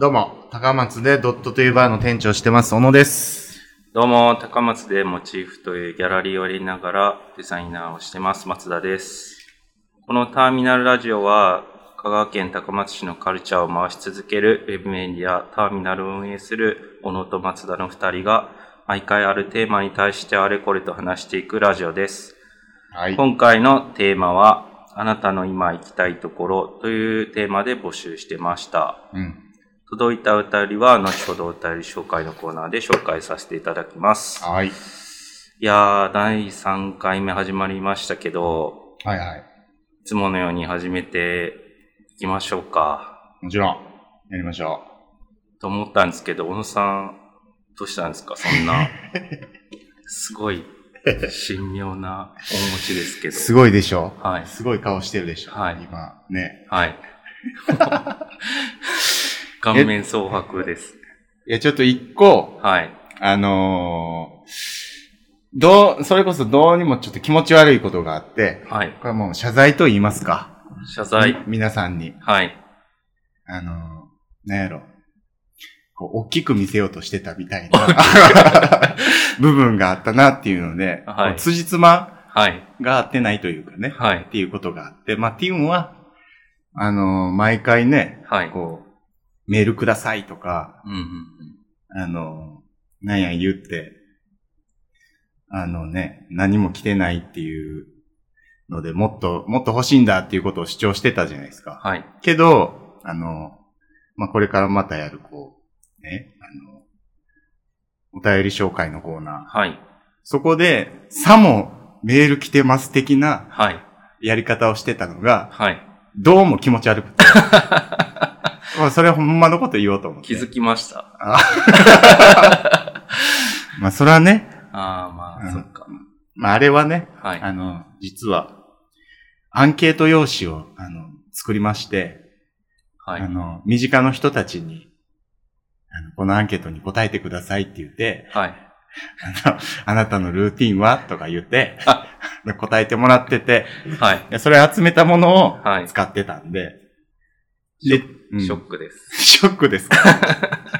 どうも、高松でドットというバーの店長をしてます、小野です。どうも、高松でモチーフというギャラリーをやりながらデザイナーをしてます、松田です。このターミナルラジオは、香川県高松市のカルチャーを回し続けるウェブメディアターミナルを運営する小野と松田の二人が、毎回あるテーマに対してあれこれと話していくラジオです。はい。今回のテーマは、あなたの今行きたいところというテーマで募集してました。うん。届いたお便りは、後ほどお便り紹介のコーナーで紹介させていただきます。はい。いやー、第3回目始まりましたけど、はいはい。いつものように始めていきましょうか。もちろん、やりましょと思ったんですけど、小野さん、どうしたんですか？そんな、すごい、神妙な面持ちですけう。ど。すごいでしょ？はい。すごい顔してるでしょ？はい今、ね。はい。顔面蒼白です。いや、ちょっと一個、はい。あのー、どう、それこそどうにもちょっと気持ち悪いことがあって、はい。これはもう謝罪と言いますか。謝罪。皆さんに。はい。あのー、なんやろ。こう、大きく見せようとしてたみたいな 部分があったなっていうので、はい辻褄はい。が合ってないというかね。はいっ。ていうことがあって、まあ、ティウンは、あのー毎回ね、はい。こう、メールくださいとか、うんうんうん。あのーなんや言って、あのね、何も来てないっていうので、もっと、もっと欲しいんだっていうことを主張してたじゃないですか。はい。けど、あの、まあ、これからまたやる、こう、ね、あの、お便り紹介のコーナー。はい。そそこで、さもメール来てます的なはい。やり方をしてたのが、はい。どうも気持ち悪くて。まあそれはほんまのこと言おうと思って。気づきました。まあそれはね、ああ、まあ、うんそっか。まああれはね、はい。あの、実は、アンケート用紙を、あの、作りまして、はい。あの、身近の人たちに、あの、このアンケートに答えてくださいって言って、はい。あの、あなたのルーティンはとか言って答えてもらってて、はい。それ集めたものをはい使ってたんで、ショショックです。ショックですか？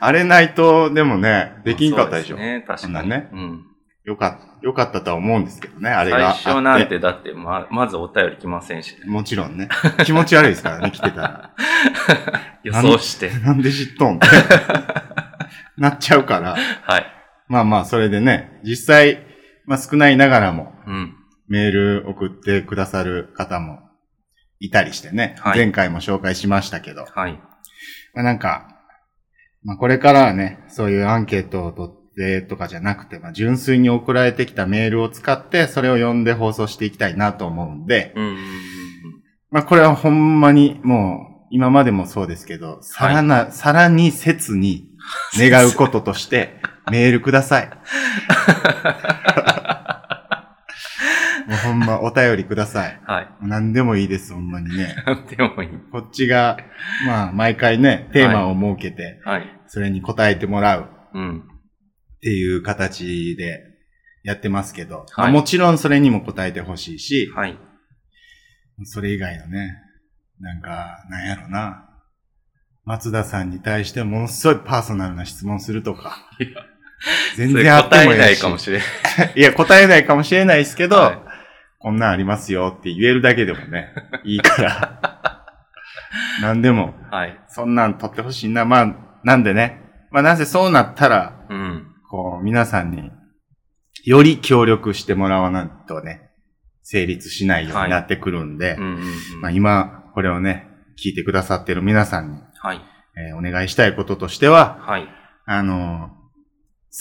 あれないと、でもね、できんかったでしょ。そうすね、確かに。ねうん。よかった、よかったとは思うんですけどね、あれが。最初なんて、だって、ま、まずお便り来ませんしね。もちろんね。気持ち悪いですからね、来てたら。予想して。なんで知っとんって。なっちゃうから。はい。まあまあ、それでね、実際、まあ少ないながらも、うん。メール送ってくださる方もいたりしてね。はい前回も紹介しましたけど。はい。まあなんか、まあこれからはね、そういうアンケートを取ってとかじゃなくて、まあ純粋に送られてきたメールを使って、それを読んで放送していきたいなと思うんで、うんまあこれはほんまにもう、今までもそうですけど、さらな、さらに切に願うこととして、メールください。もうほんまお便りください。うん。はい。何でもいいです、ほんまにね。なんでもいい。こっちが、まあ、毎回ね、テーマを設けて、はい。それに答えてもらううん。っていう形でやってますけど、はいまあもちろんそれにも答えてほしいし、はい。それ以外のね、なんか、なんやろな。松田さんに対してものすごいパーソナルな質問するとか。いや全然あってもい答えないいかもしれない。いや、答えないかもしれないですけど、はいこんなんありますよって言えるだけでもね、いいから。なんでも、はい。そんなん取ってほしいな。まあ、なんでね。まあ、なぜそうなったら、うん。こう、皆さんに、より協力してもらわないとね、成立しないようになってくるんで、うんうんうん。まあ、今、これをね、聞いてくださってる皆さんに、はい。えーお願いしたいこととしては、はい。あの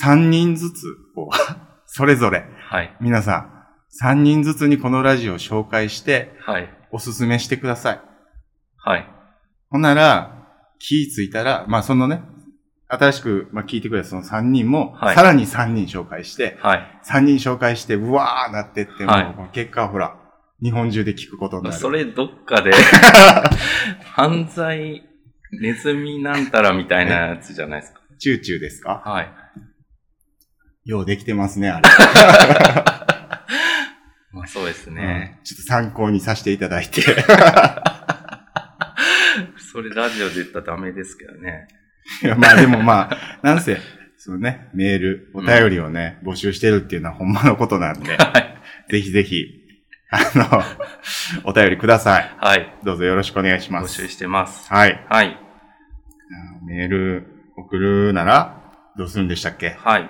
ー、3人ずつ、こう、それぞれ、はい。皆さん、3人ずつにこのラジオを紹介して、はい。おすすめしてください。はい。ほんなら、気ぃついたら、まあそのね、新しく、まあ、聞いてくれたその3人も、はいさらに3人紹介して、はい。3人紹介して、うわーなってっても、はい結果はほら、日本中で聞くことになる。それどっかで、犯罪、ネズミなんたらみたいなやつじゃないですか。チューチューですか？はい。ようできてますね、あれ。まあそうですうんね。ちょっと参考にさせていただいて。そ それラジオで言ったらダメですけどね。いや、まあでもまあ、なんせ、そのね、メール、お便りをね、募集してるっていうのはほんまのことなんで、はい。ぜひぜひ、あの、お便りください。はい。どうぞよろしくお願いしま募す。集してます。はい。はい。メール送るなら、どうするんでしたっけ？はい。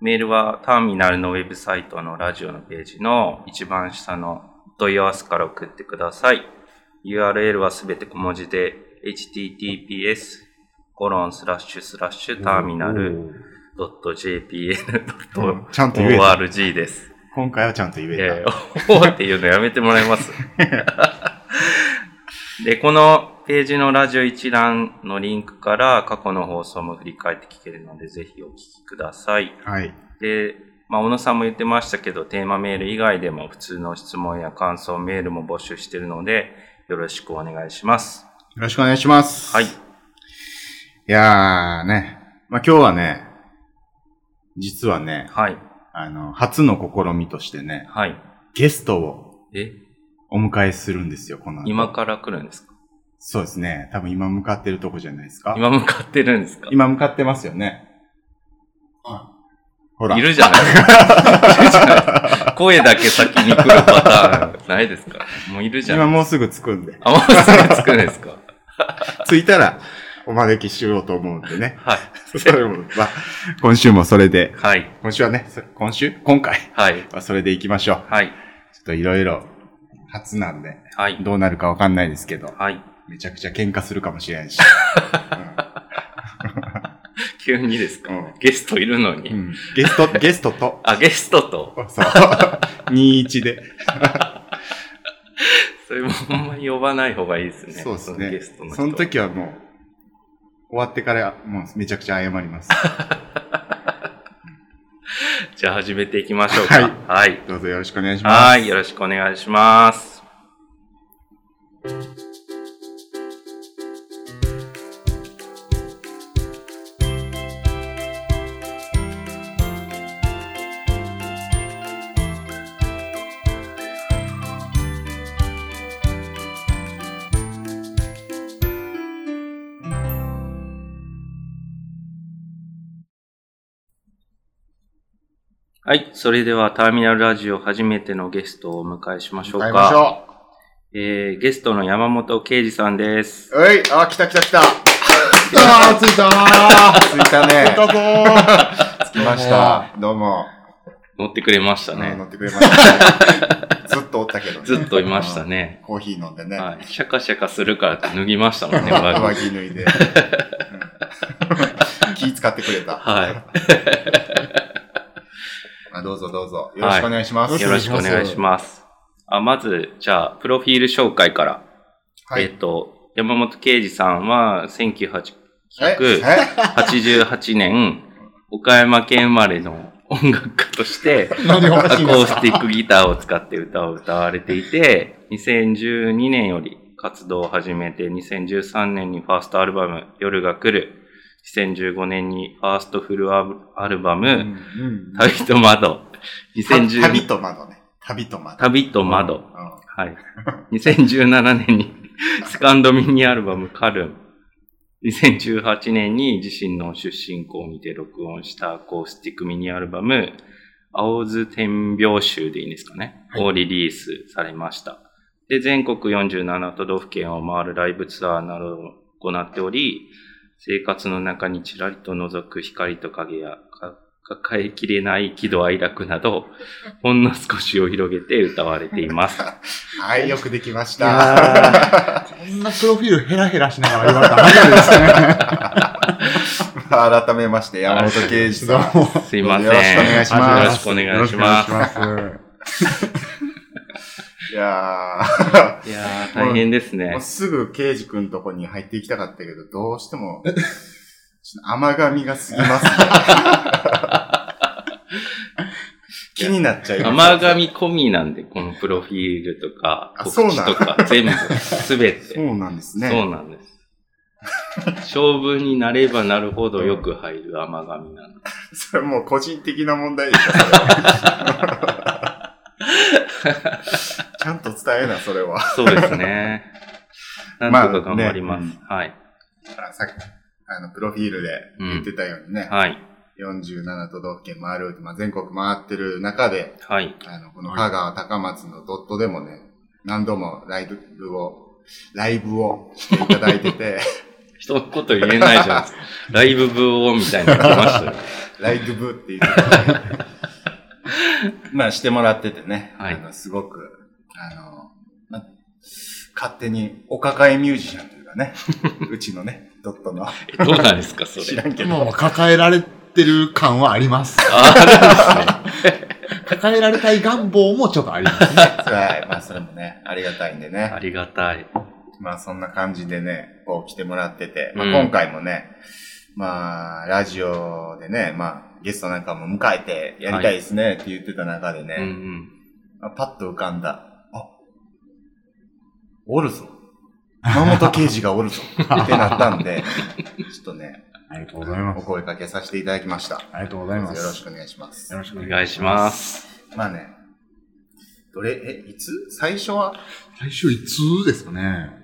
メールはターミナルのウェブサイトのラジオのページの一番下の問い合わせから送ってください。URL はすべて小文字で https コロンスラッシュスラッシュターミナルうん .jpn.org ちゃんと言えた。です。今回はちゃんと言えた。えー、おーっていうのやめてもらえます で、このページのラジオ一覧のリンクから過去の放送も振り返って聞けるので、ぜひお聞きください。はい。で、まあ、小野さんも言ってましたけど、テーマメール以外でも普通の質問や感想メールも募集しているので、よろしくお願いします。よろしくお願いします。はい。いやーね。まあ今日はね、実はね、はい。あの、初の試みとしてね、はい。ゲストをえ、お迎えするんですよ、この後今から来るんですか？そうですね。多分今向かってるとこじゃないですか。今向かってるんですか？今向かってますよね。ほら。いるじゃないですか。いるじゃないですか。声だけ先に来るパターンないですか？もういるじゃない今もうすぐ着くんで。あ、もうすぐ着くんですか？着いたらお招きしようと思うんでね。はい。それも、まあ、今週もそれで、はい。今週はね、そ今週？今回？はい。はそれで行きましょう。はい。ちょっといろいろ初なんで、はい。どうなるかわかんないですけど、はい。めちゃくちゃ喧嘩するかもしれんし。急にですか、うんゲストいるのに。うんうんゲスト、ゲストと、あ、ゲストと？そう、21で。それもほんまに呼ばない方がいいですね。そうですのゲねストの。人その時はもう、終わってからもうめちゃくちゃ謝ります。じゃあ始めていきましょうか。はいはい。どうぞよろしくお願いします。はい。よろしくお願いします。はい。それではターミナルラジオ初めてのゲストをお迎えしましょう迎えましか。ょえー、ゲストの山本圭司さんです。う。はい、あ、来た来た来た。あー、着いたー。着いたね。着いたぞー 着きました。どうも。乗ってくれましたうんね。乗ってくれましたね。ずっとおったけどね。ずっといましたね。コーヒー飲んでね。はい。シャカシャカするからって脱ぎましたもんね、上上着。着脱いで。うん気使ってくれた。はあどうぞどうぞ。よろしくお願いします。い。よろしくお願いします。あ、まず、じゃあ、プロフィール紹介から。はい。えっと、山本圭司さんは、え1988年、岡山県生まれの音楽家として、アコースティックギターを使って歌を歌われていて、2012年より活動を始めて、2013年にファーストアルバム、夜が来る、2015年にファーストフルアアルバム、うん旅と窓、2010旅と窓ね。旅と窓。旅と窓、うんはい。2017年にセカンドミニアルバムカルン。2018年に自身の出身校にて録音したアコースティックミニアルバム、青津天描集でいいんですかね、をリリースされました。で、全国47都道府県を回るライブツアーなどを行っており、生活の中にちらりと覗く光と影やか抱えきれない喜怒哀楽など、ほんの少しを広げて歌われています。はい、よくできましいた。こんなプロフィールヘラヘラしながら言われたらですね。改めまして、山本圭司さん。どうもすいません。よろしくお願いしますよろしくお願いします。いやー。いやー、大変ですねもう。すぐ刑事くんとこに入っていきたかったけど、どうしても、甘噛みが過ぎますね。気になっちゃいます。甘噛み込みなんで、このプロフィールとか、あ告知とか、全部、すべて。そうなんですね。そうなんです。勝負になればなるほどよく入る甘噛みなんで。それもう個人的な問題でしょ、ちゃんと伝えな、それは。そうですね。なんとか頑張ります。はい。あさっき、あの、プロフィールで言ってたようにね、はい。47都道府県回るって、まあ、全国回ってる中で、はい。あの、この香川高松のドットでもね、何度もライブを、ライブをしていただいてて、一言言えないじゃないですか。ライブブオみたいなの来ましたよ。ライブブって言ってて、まあしてもらっててね、はいあの、すごく、あの、ま勝手にお抱えミュージシャンというかね、うちのね、ドットの、えどうなんですか、それ。知らんけど、もう抱えられてる感はあります。ああるんですね。抱えられたい願望もちょっとありますね。はい、まあそれもね、ありがたいんであね、りがたい。まあそんな感じでね、こう来てもらってて、まあうん今回もね、まあ、ラジオでね、まあ、ゲストなんかも迎えてやりたいですねって言ってた中でね、うんうん。まあパッと浮かんだ。あ、おるぞ。熊本刑事がおるぞ。ってなったんで、ちょっとね、ありがとうございまおす。声かけさせていただきました。ありがとうございます。よろしくお願いしますよ。ろしくお願いします。まあね、どれ、え、いつ？最初は？最初いつですかね。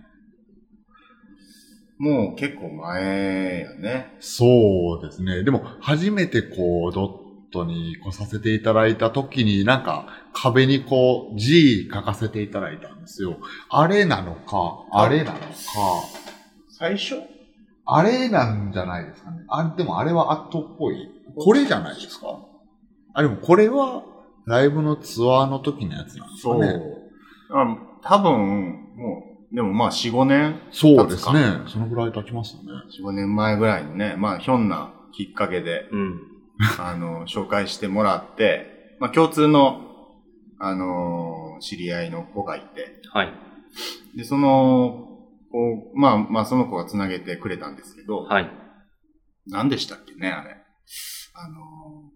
もう結構前よね。そうですね。でも、初めてこう、ドットに来させていただいた時に、なんか、壁にこう、G 書かせていただいたんですよ。あれなのか、あれなのか、最初？あれなんじゃないですかね。あ、でもあれはアットっぽい。これじゃないですか。あ、でもこれは、ライブのツアーの時のやつなんですかそう。ね。あ多分、もう、でもまあ4、5年、そうですね。そのぐらい経ちますよね。4、5年前ぐらいにね、まあひょんなきっかけで、うん。あの、紹介してもらって、まあ共通の、あの、知り合いの子がいて、はい。で、その、こう、まあまあその子が繋げてくれたんですけど、はい。何でしたっけね、あれ。あの、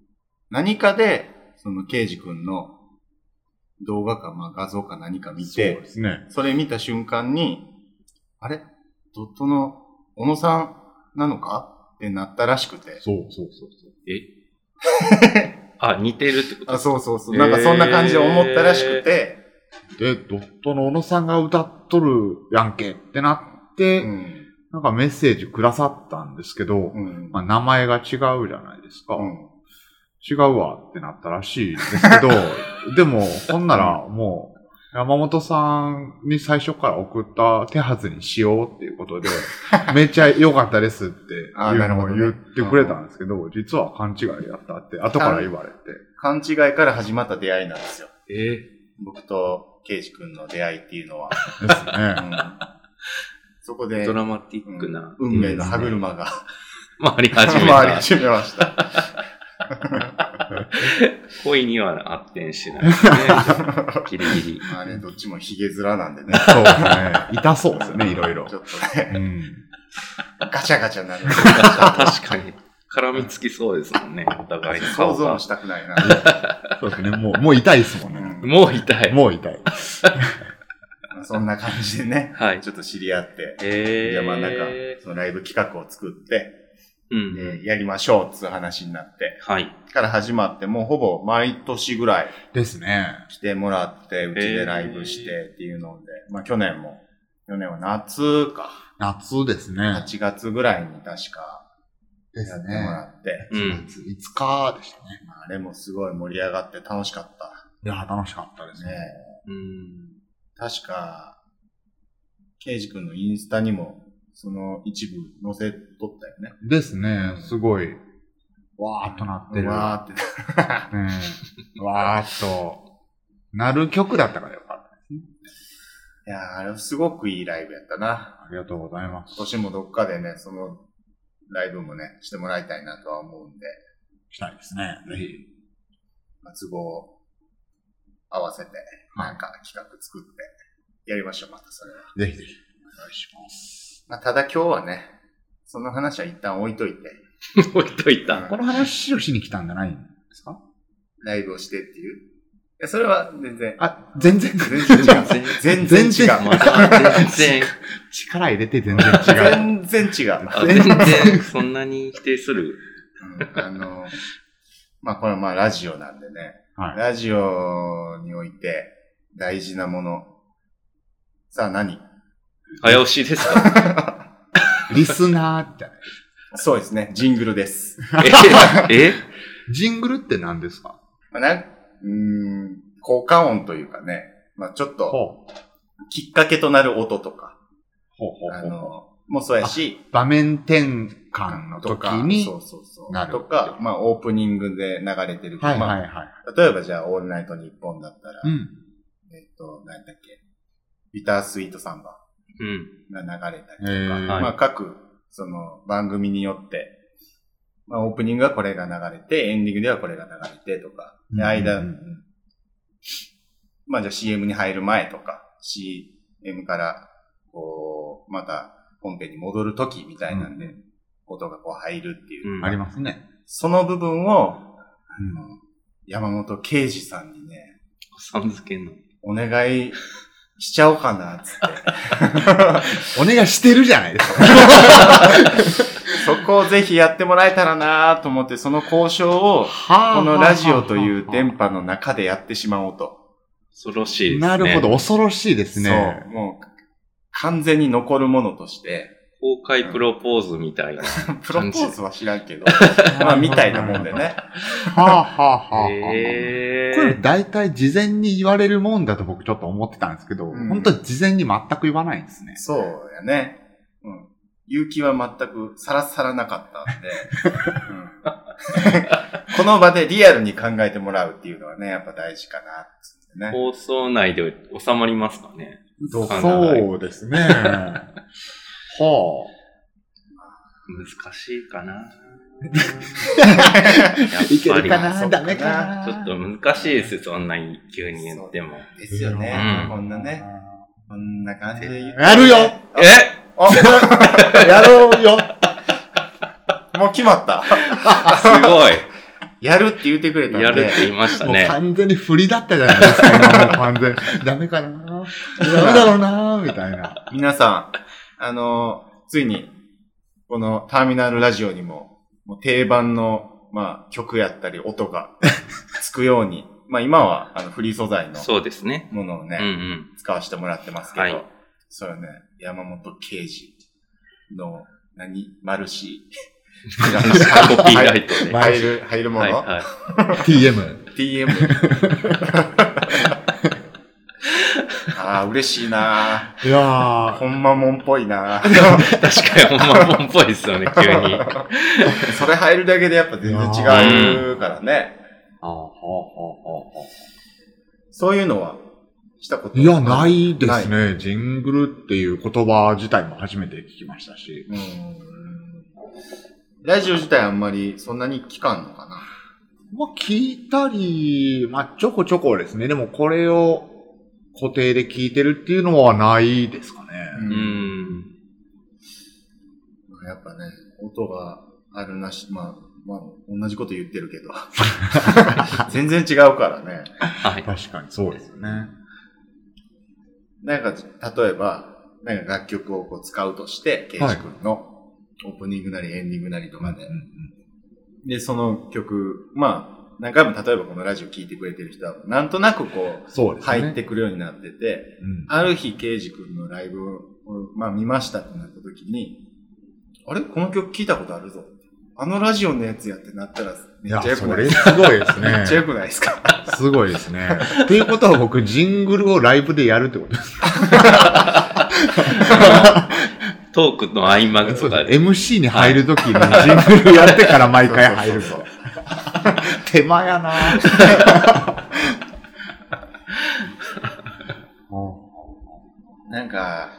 何かで、その、ケイジ君の動画か、まあ画像か何か見そうてで、すね。それ見た瞬間に、あれ？ドットの小野さんなのか？ってなったらしくて。そうそうそうそう。え？あ、似てるってこと？あ、そうそうそう。なんかそんな感じで思ったらしくて、で、ドットの小野さんが歌っとるやんけってなって、うん。なんかメッセージくださったんですけど、うん。まあ、名前が違うじゃないですか。うん違うわってなったらしいですけど、でも、ほんならもう、山本さんに最初から送った手はずにしようっていうことで、めっちゃ良かったですっていうのを言ってくれたんですけど、実は勘違いだったって後から言われて。勘違いから始まった出会いなんですよ。え？僕とケイジ君の出会いっていうのは。ですうね。ん、そこで、ドラマティックな。うん運命の歯車が 回り始めた。回り始めました。恋には発展しないですね。ギリギリ。まあね、どっちもヒゲ面なんでね。そうですね。痛そうですね、いろいろち。ょっとね、うん。ガチャガチャなる。確かに。絡みつきそうですもんね、お互いの顔が想像も。したくないな。そうですね。もう、もう痛いですもんね。うんもう痛い。もう痛い。まあそんな感じでね、はい。ちょっと知り合って、えー。じゃあまあなんか、そのライブ企画を作って、うん。でやりましょうっつう話になって、はい。から始まって、もうほぼ毎年ぐらいですね。来てもらって、うちでライブしてっていうので、まあ去年も、去年は夏か、夏ですね。8月ぐらいに確かですやってもらね。って、うん。5日でしたね。まああれもすごい盛り上がって楽しかった。いや、楽しかったですね。ねうん。確か、ケイジ君のインスタにも、その一部載せとったよね。ですね。すごい、わーっとなってる。わーって。うん。わーっと、なる曲だったからよかったですね。いやーあれすごくいいライブやったな。ありがとうございます。今年もどっかでね、そのライブもね、してもらいたいなとは思うんで、したいですね。ぜひ。まあ都合を合わせて、なんか企画作って、やりましょう、またそれは。ぜひぜひ、お願いします。まあ、ただ今日はね、その話は一旦置いといて、置いといた。この話をしに来たんじゃないんですか？ライブをしてっていう。いや、それは全然、あ、全然、全然違う。全然違う。全然また全然、力入れて全然違う。全然違う。あ全然、そんなに否定する？うんあの、まあこれはまあラジオなんでね、はい。ラジオにおいて大事なもの。さあ何？早押しですか？リスナーって。そうですね。ジングルです。え？え？ジングルって何ですか？まあ、なんうーん、効果音というかね、まあちょっと。きっかけとなる音とか、ほうほうほう。あの、もうそうやし、場面転換の時とか、に。そうそうそう。なるとか、まあオープニングで流れてるはいはいはい。あ、例えばじゃあ、オールナイトニッポンだったら、うん。えっと、何だっけ、ビタースイートサンバうん。が流れたりとか、へー。はい。まあ各、その番組によって、まあオープニングはこれが流れて、エンディングではこれが流れてとか、で、間、うんうんうん。まあじゃあ CM に入る前とか、CM から、こう、また本編に戻る時みたいなんで、う音がこう入るっていう。うん。ありますね。その部分を、あうん。の山本圭司さんにね、さん付けの。お願いしちゃおうかな、つって。お願いしてるじゃないですか。そこをぜひやってもらえたらなと思って、その交渉を、はこのラジオという電波の中でやってしまおうと。恐ろしいですね。なるほど、。恐ろしいですね。そう。もう、完全に残るものとして、公開プロポーズみたいな プロポ。ーズは知らんけど、まあ、みたいなもんでね。はあはあはあはあ。へこれー。大体事前に言われるもんだと僕ちょっと思ってたんですけど、うん本当に事前に全く言わないんですね。そうやね。うん。勇気は全くさらさらなかったんで、うん この場でリアルに考えてもらうっていうのはね、やっぱ大事かなね。放送内で収まりますかねそうですね。は難しいかな。あ。やっいけぱりるかな？なダメかな？ちょっと難しいですよ、そんなに急に言っても。ですよね。うんこんなね。こんな感じでやるよえ？あ やろうよもう決まった。すごい やるって言ってくれたんで。やるって言いましたもうね。完全に振りだったじゃないですか、今もう完全に。ダメかな？ダメだろうなみたいな。皆さん、あの、ついに、このターミナルラジオにも、もう定番の、まあ、曲やったり音が つくように、まあ今は、あの、フリー素材のそうですね。ものをね、うんうん。使わせてもらってますけど、はいそうよね、山本啓治の、何マルシ コピーライトで。ー。マルシ入る、入るもの、はいはい。TM。?TM。ああ、嬉しいないやー。ほんまもんっぽいな確かにほんまもんっぽいですよね、急に。それ入るだけでやっぱ全然違うからね。あーはあはあはそういうのはしたことあいや、ないですね。ジングルっていう言葉自体も初めて聞きましたし。うんラジオ自体あんまりそんなに聞かんのかな。まあ、聞いたり、まあ、ちょこちょこですね。でも、これを固定で聞いてるっていうのはないですかね。う。ん。やっぱね、音があるなし、まあ、まあ、同じこと言ってるけど。全然違うからね。はい。確かにそうですよね。なんか、例えば、なんか楽曲をこう使うとして、ケイジ君のオープニングなりエンディングなりとかで。で、その曲、まあ、何回も例えばこのラジオ聴いてくれてる人は、なんとなくこう、そうですね。入ってくるようになってて、うんある日、ケイジ君のライブを、まあ見ましたってなった時に、あれ？この曲聞いたことあるぞ。あのラジオのやつやってなったら、めっちゃよくそれない？ですかすごいですね めっちゃ。よくないですか？すごいですね。っていうことは僕、ジングルをライブでやるってことです。トークの合間とかで。MC に入るときにジングルやってから毎回入るそうそう手間やな。なんか、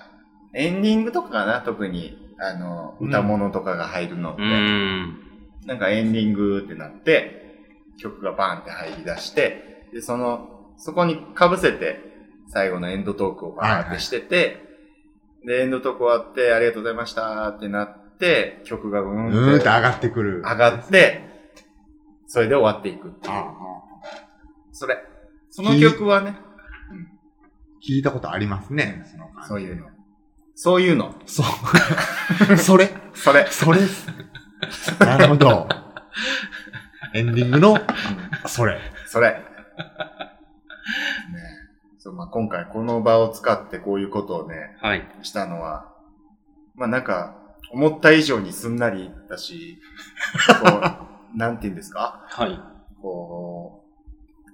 エンディングとかかな、特に、あの、うん。歌物とかが入るのって、うん。なんかエンディングってなって、曲がバーンって入り出して、で、その、そこに被せて、最後のエンドトークをバーンってしてて、で、エンドトーク終わって、ありがとうございましたってなって、曲がうんーんって上がってくる。上がって、それで終わっていくっていう。あそれ。その曲はね、聞いたことありますね。その感じそういうの。そういうの。そう。それ。それ。それっす。なるほど。エンディングの、それ。それ。ねそうまあ、今回この場を使ってこういうことをね、はい。したのは、まあなんか、思った以上にすんなりだし、こう、なんて言うんですか？はい。こ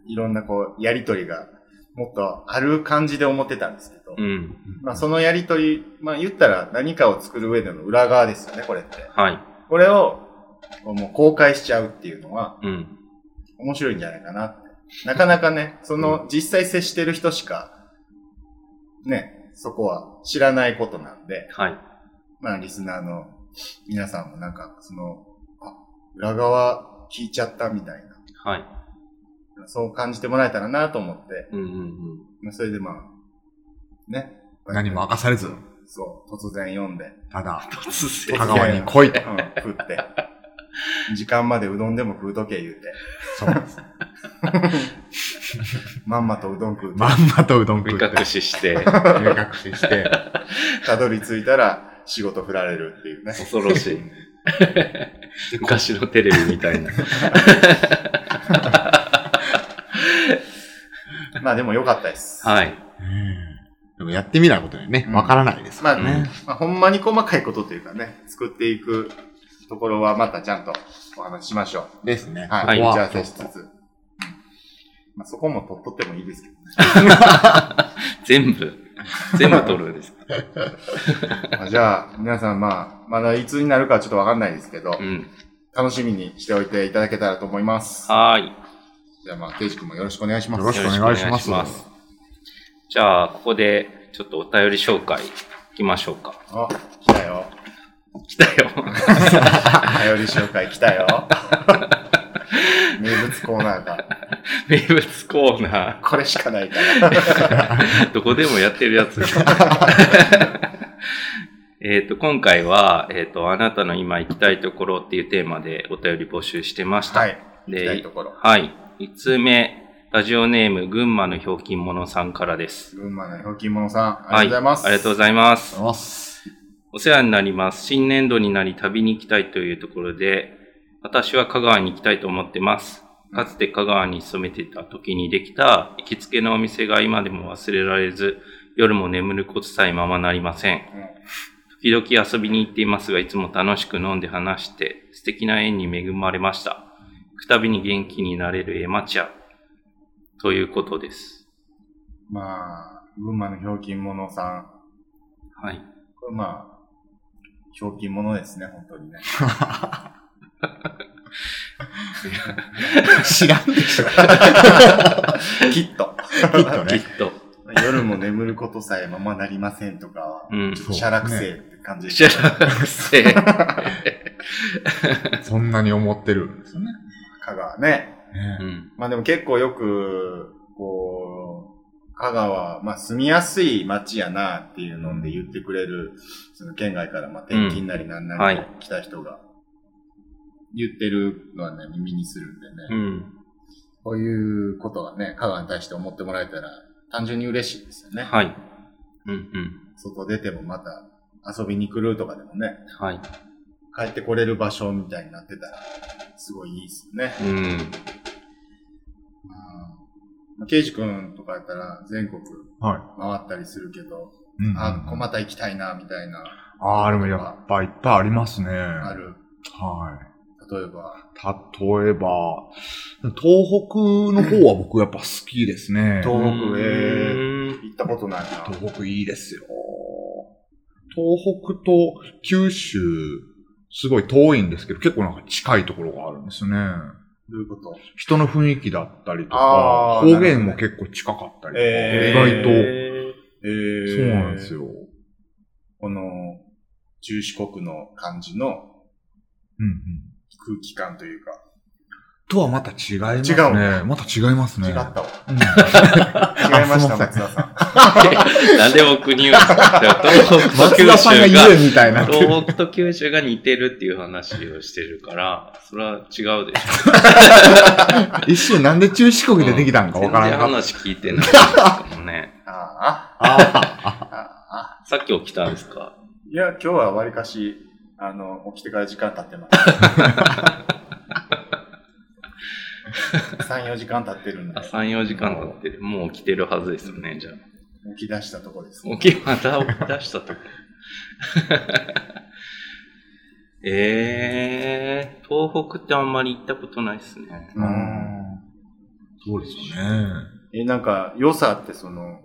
う、いろんなこう、やりとりが、もっとある感じで思ってたんですけど、うん。まあそのやりとり、まあ言ったら何かを作る上での裏側ですよね、これって。はい。これを、もう公開しちゃうっていうのは、うん。面白いんじゃないかなって。なかなかね、その実際接してる人しか、ね、そこは知らないことなんで、はい。まあリスナーの皆さんもなんか、その、あ、裏側聞いちゃったみたいはい。な、そう感じてもらえたらなと思って、うんうんうん。まあそれでまあ、ね。何も明かされず、そう、突然読んで、ただ、突香川に来いと。うん、食って、時間までうどんでも食うとけ言うて、そうです。まんまとうどん食うて、まんまとうどん食目って、隠しして、目隠しして、たどり着いたら仕事振られるっていうね。恐ろしい。昔のテレビみたいな。まあでも良かったです。はい。でもやってみないことにね、うんわからないですまあ、からね。まあ、ほんまに細かいことというかね、作っていくところはまたちゃんとお話ししましょですね。う。はい。はい打ち合わせしつつ。うんまあ、そこも取っとってもいいですけどね。全部、全部撮るんです。まあじゃあ、皆さんまあ、まだいつになるかはちょっとわかんないですけど、うん。楽しみにしておいていただけたらと思います。はーい。じゃあまあ、ケイジ君もよろしくお願いします。よろしくお願いしますよろくお願いしじゃあ、ここで、ちょっとお便り紹介、いきましょうか。あ、来たよ。来たよ。頼り紹介来たよ。名物コーナーが、名物コーナこれしかないから。ー、どこでもやってるやつ。えっと、今回は、えっ、と、あなたの今行きたいところっていうテーマでお便り募集してました。はい。行きたいでところ。はい。1通目、ラジオネーム、群馬のひょうきん者さんからです。群馬のひょうきん者さん、ありがとうございます。はい。ありがとうござい。ます。お世話になります。新年度になり旅に行きたいというところで、私は香川に行きたいと思ってます。かつて香川に勤めていた時にできた行きつけのお店が今でも忘れられず、夜も眠ることさえままなりません。時々遊びに行っていますが、いつも楽しく飲んで話して、素敵な縁に恵まれました。行くたびに元気になれるエマチャということです。まあ、群馬のひょうきん者さん。はい。これまあ、ひょうきん者ですね、本当にね。知らんでしょ。きっと。きっとね。きっと。夜も眠ることさえままなりませんとかは、うん。ちょっとシャラくせえって感じでしゃらくせえ。そんなに思ってるんですよね。香川ね。ねうん。まあでも結構よく、こう、香川、まあ住みやすい街やなっていうので言ってくれる、その県外からまあ転勤なりなんなり来た人が言ってるのはね、耳にするんでね。うん。こういうことがね、香川に対して思ってもらえたら単純に嬉しいですよね。はい。うんうん。外出てもまた遊びに来るとかでもね、はい。帰ってこれる場所みたいになってたら、すごいいいですよね。うん。まあ、ケイジ君とかやったら全国は回ったりするけど、い。うんあ、こまた行きたいな、みたいな、ああ、でもやっぱいっぱいありますね。ある。はい。例えば、例えば、東北の方は僕やっぱ好きですね。東北へうん行ったことないな。東北いいですよ。東北と九州、すごい遠いんですけど、結構なんか近いところがあるんですね。どういうこと？人の雰囲気だったりとか方言も結構近かったりとか、え意外と。えー、そうなんです。よ。この、中四国の感じのうんうん。空気感というか、とはまた違いますね。違うのまた違いますね。違ったわ。うん 違いました、松田さん。なんで僕に言うんですか東北と九松田さんが州が、言うみたいな。東北と九州が似てるっていう話をしてるから、それは違うでしょ。一瞬なんで中四国でできたんかわからん全然かっ話聞いてないですかもね。あ。あああ。さっき起きたんですか？いや、今日はわりかし、あの、起きてから時間経ってます。3、4時間経ってるんであ、、3、4時間経ってる。もう起きてるはずですよね、じゃあ。起き出したとこです。起き、また起き出したとこ。えー、東北ってあんまり行ったことないですね。うんそうですよね。え、なんか、良さってその、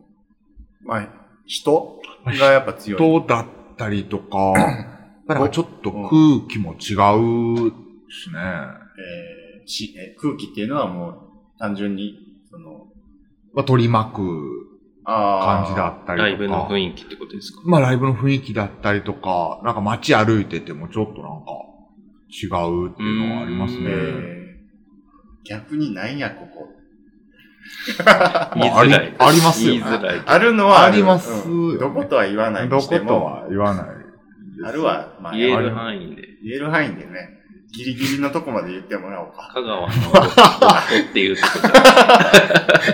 まあ、人がやっぱ強い。人だったりとか、なんかちょっと空気も違うしね。えーしえ空気っていうのはもう単純に、その、まあ、取り巻くあ感じだったりとか。ライブの雰囲気ってことですか？まあライブの雰囲気だったりとか、なんか街歩いててもちょっとなんか違うっていうのはありますえね。ー逆になんや、ここ。言いづらい。ありありますよ言いづらい。あるのはありますうんどことは言わないどことも、は言わない。あるは、まあ、言える範囲で。言える範囲でね、ギリギリのとこまで言ってもらおうか。香川の人っていうとこ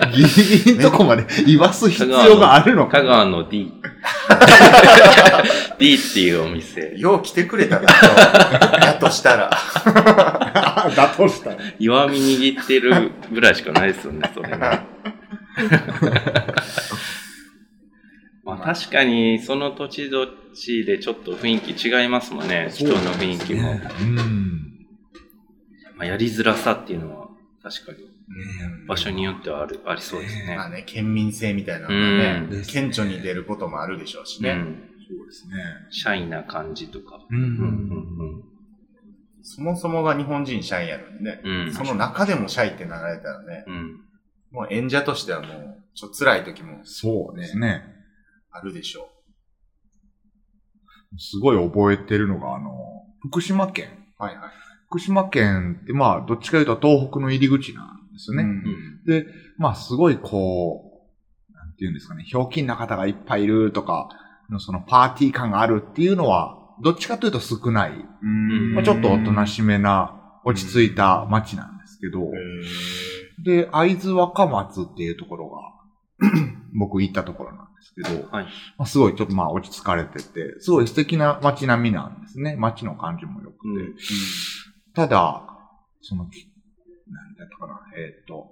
ろギリギリのとこまで言わす必要があるのか。香川の D。D っていうお店。よう来てくれたな、とやとしたら。だとしたら。弱み握ってるぐらいしかないですよね、それね。まあ確かに、その土地土地でちょっと雰囲気違いますもんね、人の雰囲気も。うん。まあ、やりづらさっていうのは、確かに、場所によってはある、ありそうですねま。あね、県民性みたいなのがねうん、顕著に出ることもあるでしょうしね。うん。そうですね。シャイな感じとか。ううんん。そもそもが日本人シャイやのにね、うん。うん。その中でもシャイって流れたらね、うん。もう演者としてはもう、ちょっと辛い時もそうですね。あるでしょすごい覚えてるのが、あの、福島県。う。はいはい。福島県って、まあ、どっちかというと東北の入り口なんですよね。うんうん。まあ、すごいこう、なんていうんですかね、ひょうきんな方がいっぱいいるとか、のそのパーティー感があるっていうのは、どっちかというと少ない。うんまあ、ちょっとおとなしめな、落ち着いた街なんですけど、へで、会津若松っていうところが、僕行ったところなんですけど、はい。まあ、すごいちょっとまあ落ち着かれてて、すごい素敵な街並みなんですね。街の感じも良くて。うんただ、その、きなんだったかな、えっ、と、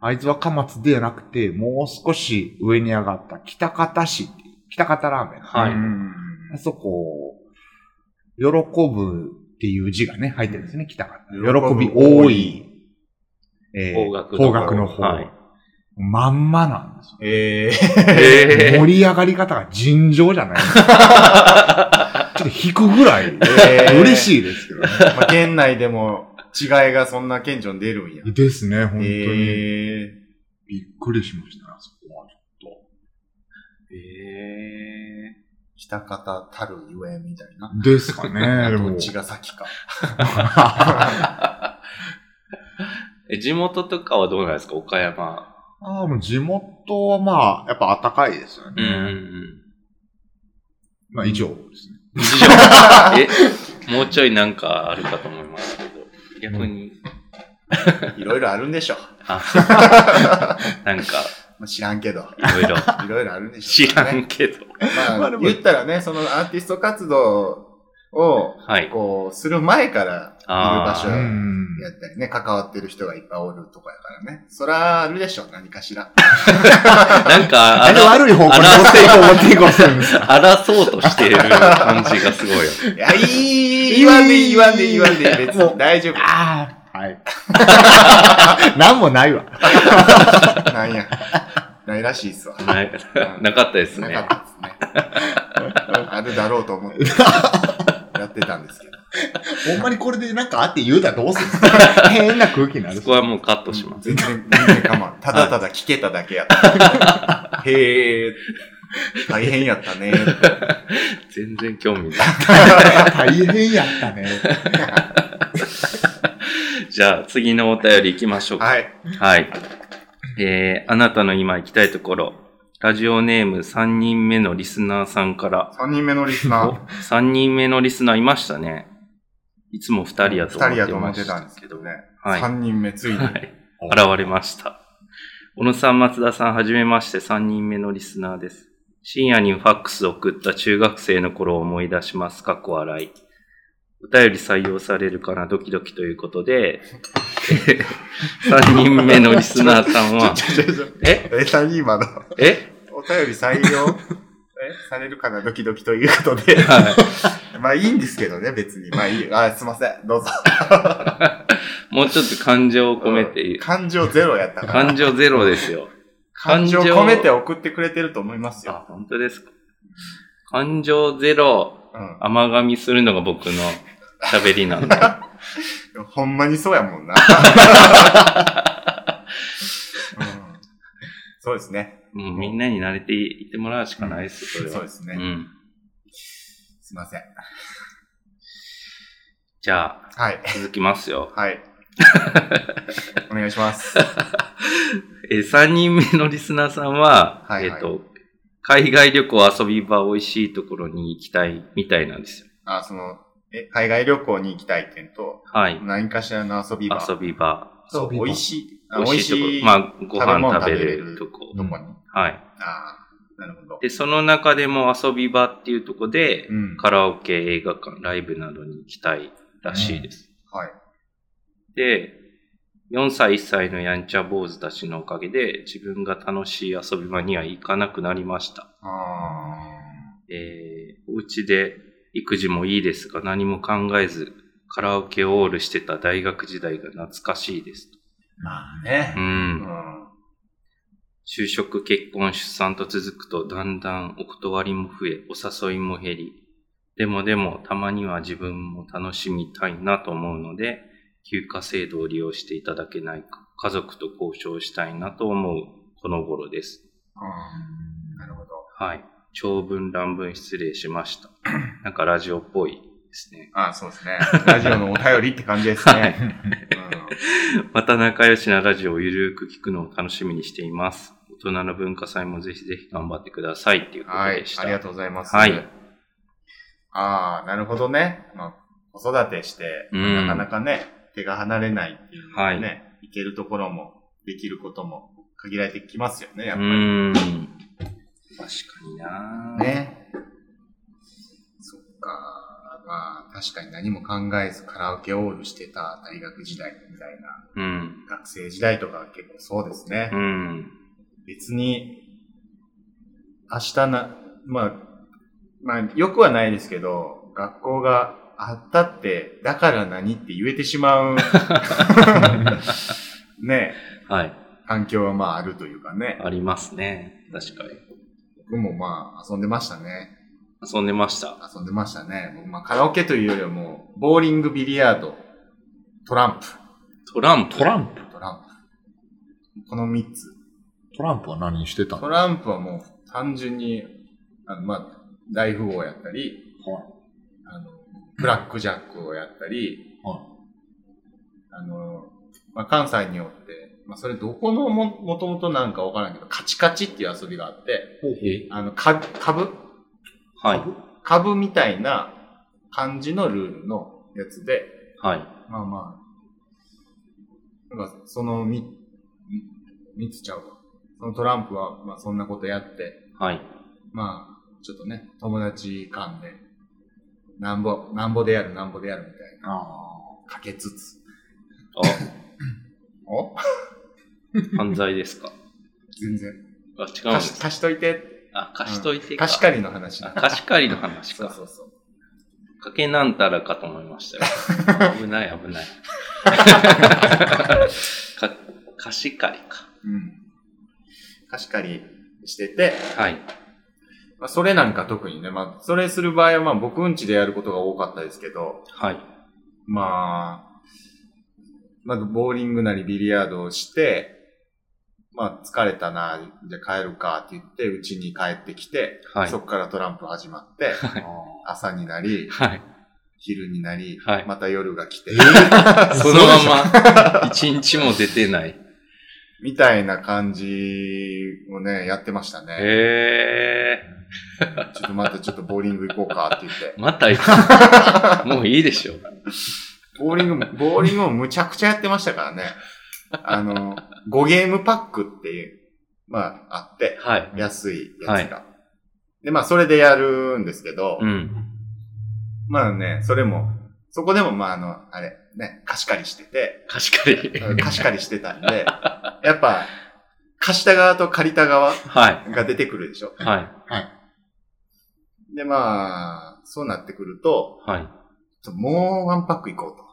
会津若松ではなくて、もう少し上に上がった北方市北方ラーメン、はいうんあそこ、喜ぶっていう字がね、入ってるんですね、北方。喜び多い。え方角の方方角の方。はいまんまなんですよ。ええー盛り上がり方が尋常じゃないですか。ちょっと引くぐらい、えー嬉しいですけどね。ーまあ、県内でも違いがそんな顕著に出るんや。ですね、本当に。えびっくりしましたね、あそこは。ちょっえー、北方たるゆえみたいな。とですかね、でも。どっちが先か。ー え、地元とかはどうなんですか？岡山。ああ、もう地元はまあ、やっぱ暖かいですよね。うん。まあ以上ですね。事情 え、もうちょいなんかあるかと思いますけど。逆に。いろいろあるんでしょ。あ なんか、まあ、知らんけど。いろいろ。いろいろあるんでしょ知うからね。んけど。まあ、まあでも言ったらね、そのアーティスト活動を、はい。こう、する前からいる場所やうん。ったりね、関わってる人がいっぱいおるとかやからね。そら、あるでしょ、何かしら。なんか、なんで悪い方向に持っていこう、持っていこうするんですか荒そうとしてる感じがすごいよ。いや、いい、言わんでいい、言わんでいい、言わんでいい、別に大丈夫。ああ、はい。なんもないわ。なんや。ないらしいっすわ。ないなかったですねな。かったですね。あるだろうと思って、やってたんですけど。ほんまにこれでなんかあって言うたらどうする 変な空気になるそこはもうカットします。全然、全然構わん。ただただ聞けただけやった。へえ、大変やったね。全然興味ない。大変やったね。じゃあ、次のお便り行きましょうか。はい。はい。えー、あなたの今行きたいところ。ラジオネーム3人目のリスナーさんから。3人目のリスナおー。3人目のリスナーいましたね。いつも2人やと思2人っやと思てましたってたんですけどね。はい3人目、ついに。はい。現れました。小野さん、松田さん、はじめまして3人目のリスナーです。深夜にファックスを送った中学生の頃を思い出します。かっこ笑い。お便り採用されるかなドキドキということで、3人目のリスナーさんは、え？え、何今の？え？お便り採用？え？されるかな？ドキドキということで。は まあいいんですけどね、別に。まあいい。あ、すいません。どうぞ。い。もうちょっと感情を込めて、感情ゼロやったから。感情ゼロですよ。感情込めて送ってくれてると思いますあよ。、本当ですか。感情ゼロ、うん。甘噛みするのが僕の喋りなんで。ほんまにそうやもんな。うんそうですね。もうみんなに慣れていってもらうしかないです、それは。そうですね。うん。すいません。じゃあ、はい。続きますよ。はい。お願いします。えー、3人目のリスナーさんは、はいはいえっ、と、海外旅行遊び場美味しいところに行きたいみたいなんですよ。あ、その、え、海外旅行に行きたい点と、はい。何かしらの遊び場。遊び場。そう、美味しい。あ美味しいところ。まあ、ご飯食べれるるとこ。どこに、はい。ああ、なるほど。で、その中でも遊び場っていうところで、うん。カラオケ、映画館、ライブなどに行きたいらしいです。はい。で、4歳、1歳のやんちゃ坊主たちのおかげで、自分が楽しい遊び場には行かなくなりました。あえー、お家で育児もいいですが、何も考えず、カラオケオールしてた大学時代が懐かしいです。あ。まあねう。。うんん。就職、結婚、出産と続くと、だんだんお断りも増え、お誘いも減り、でもでも、たまには自分も楽しみたいなと思うので、休暇制度を利用していただけないか、家族と交渉したいなと思う、この頃です。うんなるほど。はい。長文乱文失礼しました。なんかラジオっぽいですね。あそうですね。ラジオのお便りって感じですね。また仲良しなラジオをゆるく聞くのを楽しみにしています。大人の文化祭もぜひぜひ頑張ってくださいっていううん、ことはいでし。た。ありがとうございます。はい。ああ、なるほどね。まあ、子育てして、うんなかなかね、手が離れないっていうね、い、けるところも、できることも限られてきますよね、やっうぱり。確かになね。そっか。まあ、確かに何も考えずカラオケオールしてた大学時代みたいな、うん。学生時代とかは結構そうですね。うん。別に、明日な、まあ、まあ、よくはないですけど、学校があったって、だから何って言えてしまう、ね、はい。環境はまああるというかね。ありますね。確かに。僕もまあ遊んでましたね。遊んでました。遊んでましたね。僕まあカラオケというよりはもう、ボーリング、ビリヤード、トランプ、トランプ？トランプ？トランプ。この3つ。トランプは何してたの？トランプはもう単純に、あのまあ、大富豪やったり、あの、ブラックジャックをやったり、はあの、まあ、関西によって、まあ、それどこのも、もともとなんかわからんけど、カチカチっていう遊びがあって、えあの、か株？はい。株みたいな感じのルールのやつで、はい。まあまあ、なんかそのみ、みつちゃうわ。そのトランプは、まあそんなことやって、はい。まあ、ちょっとね、友達間で、なんぼ、なんぼでやる、なんぼでやるみたいな、あかけつつ。あ、お？犯罪ですか？全然。あ、違うんで貸しす。貸しといて。あ、貸しといてか。貸し借りの話あ貸し借りの話か。そうそうそう。かけなんたらかと思いましたよ。危ない危ない。か貸し借りか。うん。貸し借りしてて、はい。まあ、それなんか特にね、まあ、それする場合は、まあ、僕んちでやることが多かったですけど、はい。まあ、まずボーリングなりビリヤードをして、まあ、疲れたな、じゃあ帰るかって言って、うちに帰ってきて、はいそこからトランプ始まって、あ。朝になり、はい。昼になり、はいまた夜が来て、そのまま、一日も出てない？みたいな感じをね、やってましたね。へちょっとまたちょっとボーリング行こうかって言ってー。。また行く？もういいでしょ。ボーリングも、ボーリングもむちゃくちゃやってましたからね。あの、5ゲームパックっていう、まあ、あって、はい。安いやつが。で、まあ、それでやるんですけど、うん。まあね、それも、そこでもまああの、あれ、ね、貸し借りしてて、貸し借り。うん貸し借りしてたんで、やっぱ、貸した側と借りた側はい。が出てくるでしょ。はい。で、まあ、そうなってくると、はい。ちょもうワンパック行こうと。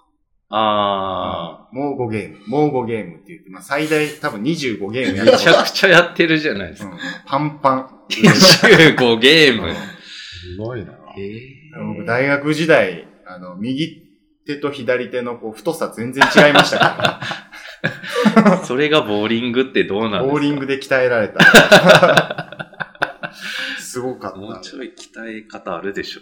あもう5ゲーム、もう5ゲームって言って、まあ最大多分25ゲームー。やっためちゃくちゃやってるじゃないですか。うん、パンパン。25ゲーム。すごいな。え僕大学時代、あの、右手と左手のこう太さ全然違いましたから、それがボーリングってどうなんですか？ボーリングで鍛えられた。すごかった。もうちょい鍛え方あるでしょ。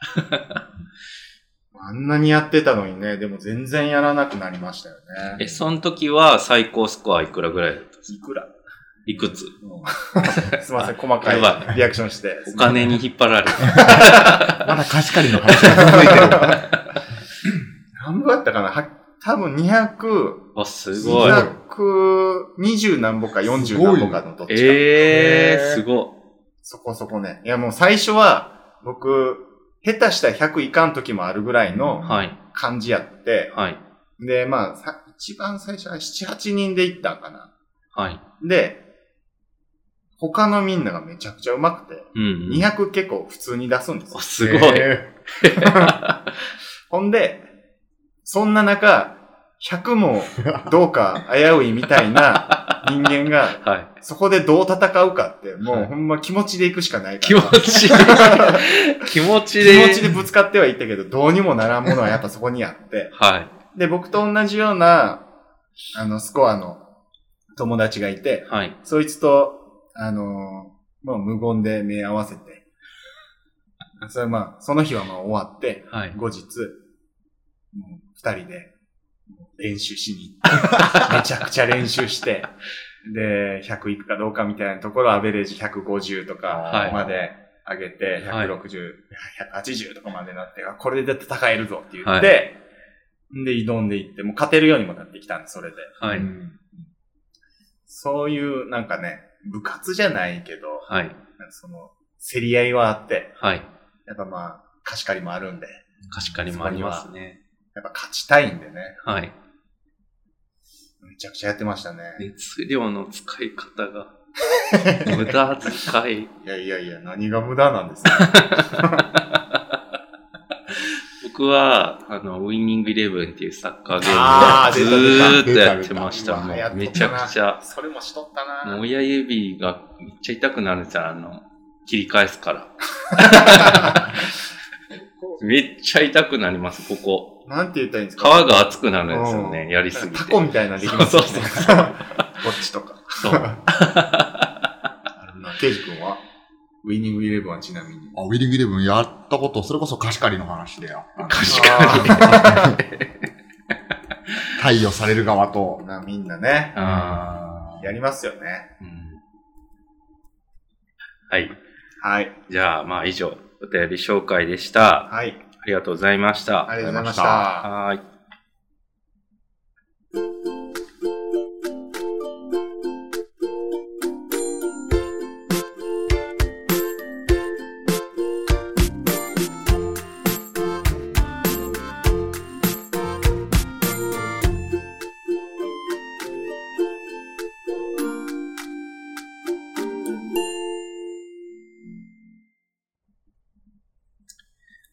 あんなにやってたのにね、でも全然やらなくなりましたよえ、ね。その時は最高スコアいくらぐらいだったんですか？いくら、いくつ？うん すいません、細かやばいリアクションして。お金に引っ張られて。まだ貸し借りの話が続いてる。何分あったかな？は多分200、あ、すごい。220何歩か40何歩かのどっちか。ええー、すごそこそこね。いやもう最初は、僕、下手したら100いかん時もあるぐらいい。のはい。感じやって、はい。で、まあ、さ一番最初は7、8人で行ったんかな。はい。で、他のみんながめちゃくちゃ上手くて、うん、うん。200結構普通に出すんですよあ、。すごい。え ほんで、そんな中、100もどうか危ういみたいな人間が、はい。そこでどう戦うかって、もはいうほんま気持ちで行くしかないか気ら。持ちで、気持ちで。気持ちでぶつかってはいったけど、どうにもならんものはやっぱそこにあって。はい。で、僕と同じような、あの、スコアの友達がいて、はい。そいつと、あのもう無言で目合わせて、それまあ、その日はまあ終わって、はい。後日、もう二人で練習しに行って、めちゃくちゃ練習して、で、100いくかどうかみたいなところ、アベレージ150とはいかまで上げて、はい160、180とかまでなって、あこれで戦えるぞって言って、で、挑んでいって、もう勝てるようにもなってきたんで、それで。はい。うんそういう、なんかね、部活じゃないけど、はい。その、競り合いはあって、はい。やっぱまあ、貸し借りもあるんで、貸し借りもありますね。やっぱ勝ちたいんでね、はい。めちゃくちゃやってましたね。熱量の使い方が、無駄遣い。いやいやいや、何が無駄なんですか？僕は、あの、ウィニングイレブンっていうサッカーゲあーームをずーっとやってました。もめちゃくちゃ。それもしとったなもう親指がめっちゃ痛くなるんですよ、あの、切り返すから。めっちゃ痛くなります、ここ。なんて言ったらいいんです皮かが熱くなるんですよね、やりすぎて。タコみたいなのできますよね。そうそうこっちとか。そう。ケイジ君は？ウィニングイレブンはちなみに。あウィリングイレブンやったこと、それこそ貸し借りの話で。貸し借り。貸与される側と。なみんなね、あやりますよね。ーうんはい。はい。じゃあ、まあ以上、お便り紹介でした。はい。ありがとうございました。ありがとうございました。はーい。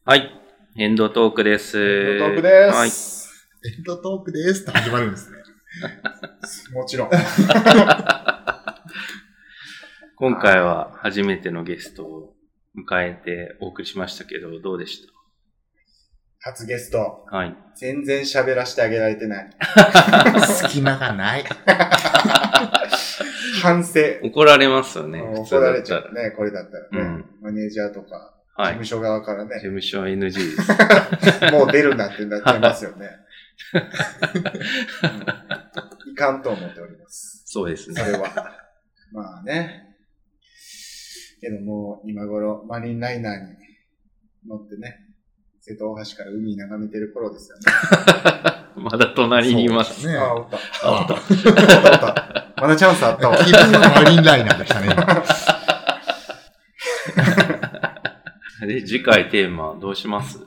はい。エンドトークです。エンドトークです。はい。エンドトークですって始まるんですね。もちろん。今回は初めてのゲストを迎えてお送りしましたけど、どうでし初ゲスト、たはい。全然喋らせてあげられてない。隙間がない。反省。怒られますよね。怒られちゃう。ね、これだったらね。マネージャーとか、事はい。務所側から事ね、務所は NG です。もう出るなってなっちゃいますよね。うんいかんと思っております。そうですね。それは。まあね。けどもう今頃マリンライナーに乗ってね、瀬戸大橋から海眺めてる頃ですよね。まだ隣にいます。ね。あ、おった。あおった。おった。おった。まだチャンスあったわ。気分はマリンライナーでしたね、今。で、次回テーマどうします？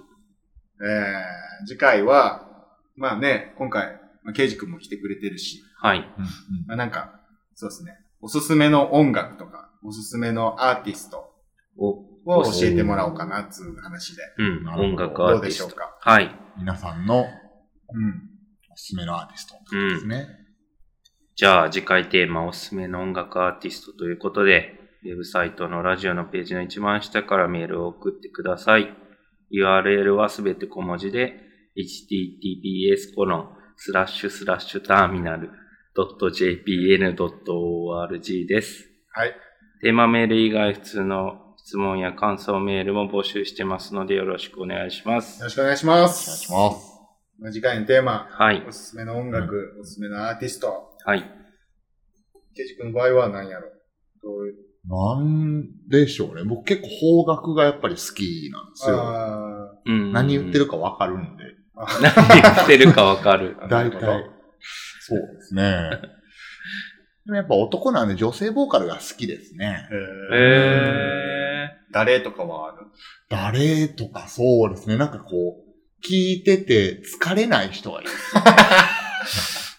え次回は、まあね、今回、まあ、ケイジ君も来てくれてるし、はい。まあなんか、そうですね。おすすめの音楽とか、おすすめのアーティストお、を教えてもらおうかな、つう話で。うん。音楽アどうーティスト。でしょうか？はい。皆さんのうん。おすすめのアーティストですね。じゃあ、次回テーマ、おすすめの音楽アーティストということで、ウェブサイトのラジオのページの一番下からメールを送ってください。URL はすべて小文字で、https コロンスラッシュスラッシュターミナル .jpn.org です。はい。テーマメール以外普通の質問や感想メールも募集してますのでよろしくお願いしますよ。ろしくお願いします。お願いします。まあ次回のテーマ、はいお。すすめの音楽、おすすめのアーティスト。はい。ケイジ君の場合は何やろどういうなんでしょうね。僕結構邦楽がやっぱり好きなんですよ。あうん何何言ってるかわかるんで。ー 何言ってるかわかる。あ 大体。そうですね。でもやっぱ男なんで女性ボーカルが好きですね。えーえ誰とかはある？誰とかそうですね。なんかこう、聞いてて疲れない人がいい。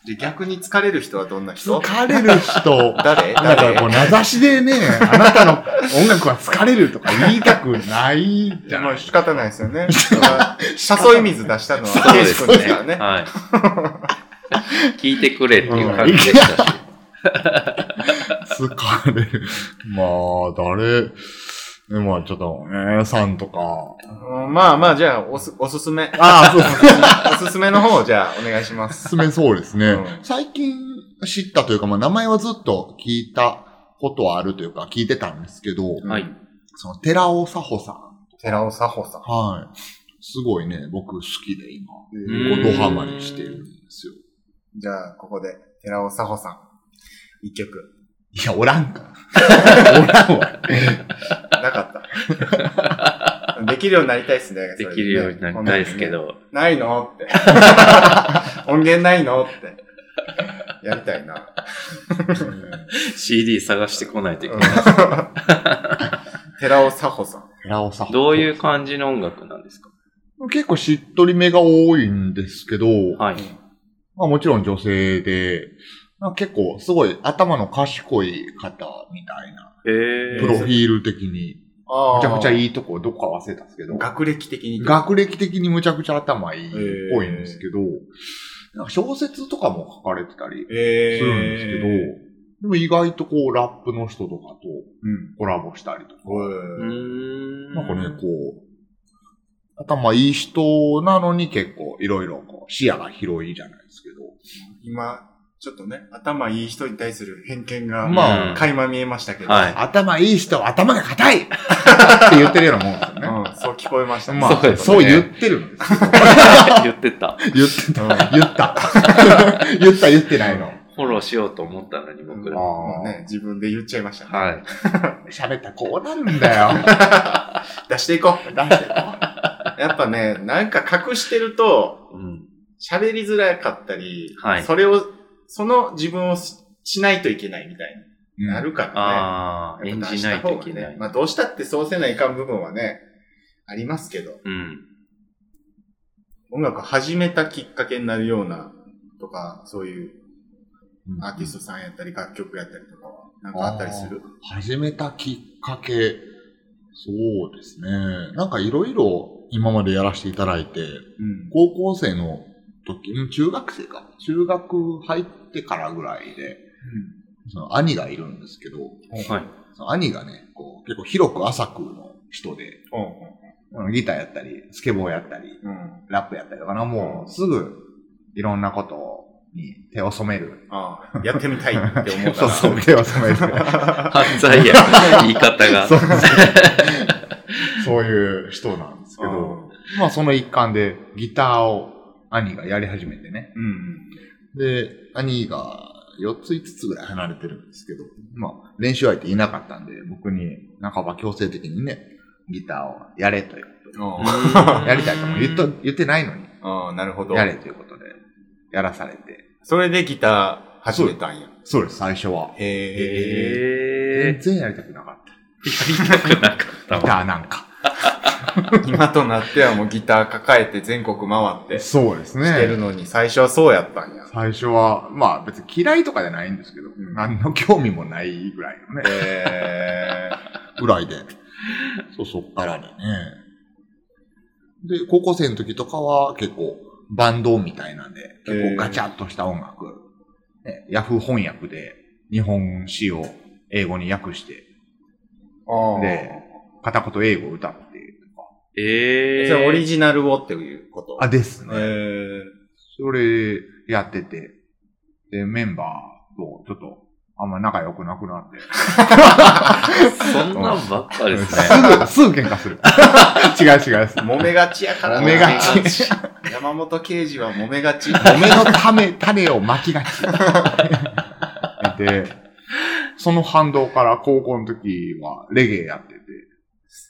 で逆に疲れる人はどんな人？疲れる人。誰？なんか誰こう、名指しでね、あなたの音楽は疲れるとか言いたくないじゃないまあ仕方ないですよね。誘い水出したのー、はケイジ君ですからね。はい。聞いてくれっていう感じでしたし。疲れる。まあ、誰、まあちょっと、ね、さんとか。うんまあまあ、じゃあ、おす、おすすめ。ああ、そうです。おすすめの方、じゃあ、お願いします。進めそうですね。うん最近知ったというか、まあ名前はずっと聞いたことはあるというか、聞いてたんですけど、はい。その、寺尾佐穂さん。寺尾佐穂さん。はい。すごいね、僕好きで今、うんこうドハマりしてるんですよ。じゃあ、ここで、寺尾佐穂さん。一曲。いや、おらんから。おらんわ。なかった。できるようになりたいですね。できるようになりたいですけど。ないのって。音源ないのって。やりたいな。CD 探してこないといけない。寺尾佐穂さん。寺尾佐穂どういう感じの音楽なんですか？結構しっとりめが多いんですけど、はい。まあもちろん女性で、まあ、結構すごい頭の賢い方みたいな、えプロフィール的に、あむちゃくちゃい。いいとこどこか忘れたんですけど、学歴的に。学歴的にむちゃくちゃ頭いいっぽいんですけど、なんか小説とかも書かれてたりえするんですけど、でも意外とこうラップの人とかとうん。コラボしたりとか、うー。おいん。なんかね、こう、頭いい人なのに結構いろいろこう視野が広いじゃないですけど、今、ちょっとね、頭いい人に対する偏見が、まあ垣間見えましたけど。はい頭いい人は頭が硬い って言ってるようなもんですよね。うん、そう聞こえましたね。まあ、そうねそう言ってるんですよ。言ってた。言ってた。うん言った。言った、言ってないの。フォローしようと思ったのに僕ら。もうね、自分で言っちゃいましたね。はい。喋ったらこうなるんだよ。出していこう。出してこやっぱね、なんか隠してると、うん。喋りづらかったり、はいそれを、その自分をししないといけないみたいにう。なるからね。ああ、やっぱ演じないといけない。ねまあどうしたってそうせないかん部分はね、ありますけど、うん。音楽始めたきっかけになるような、とか、そういううんアーティストさんやったり、楽曲やったりとかは、なんかあったりする？始めたきっかけ、そうですね。なんかいろいろ今までやらせていただいて、うん。高校生の時、うん中学生か。中学入ってからぐらいで、その兄がいるんですけど、はい。その兄がね、こう結構広く浅くの人で、うん。うんギターやったり、スケボーやったり、うん。うん。ラップやったりとかな、もうすぐいろんなことに手を染める。ああ、やってみたいって思うから。そうそう、手を染める。犯罪や。言い方が。そうそういう人なんですけど、まあその一環でギターを兄がやり始めてね。うん。で、兄が4つ5つぐらい離れてるんですけど、まあ練習相手いなかったんで、僕に半ば強制的にね、ギターをやれということあで、やりたいとも言っと言ってないのに、ああ、なるほど。やれということで、やらされて。それでギター始めたんや。そうです、最初は。へえ。ええ全然やりたくなかった。やりたくなかったギタわ。ーなんか。今となってはもうギター抱えて全国回ってしそうですね。てるのに、最初はそうやったんや。最初は、まあ別に嫌いとかじゃないんですけど、ん何の興味もないぐらいのね。えぐらいで。そう、そっからね。で、高校生の時とかは結構バンドみたいなんで、結構ガチャッとした音楽、ね、ヤフー翻訳で日本詩を英語に訳して、ー、あーで片言英語を歌ってとか。ええそれオリジナルをっていうこと？あ、ですえね。ー、それやってて、で、メンバーとちょっとあんま仲良くなくなって。そんなんばっかですね。すぐ、すぐ喧嘩する。違う違うです。揉めがちやからな揉めがち。山本刑事は揉めがち。米のため、種を巻きがち。で、その反動から高校の時はレゲエやってて、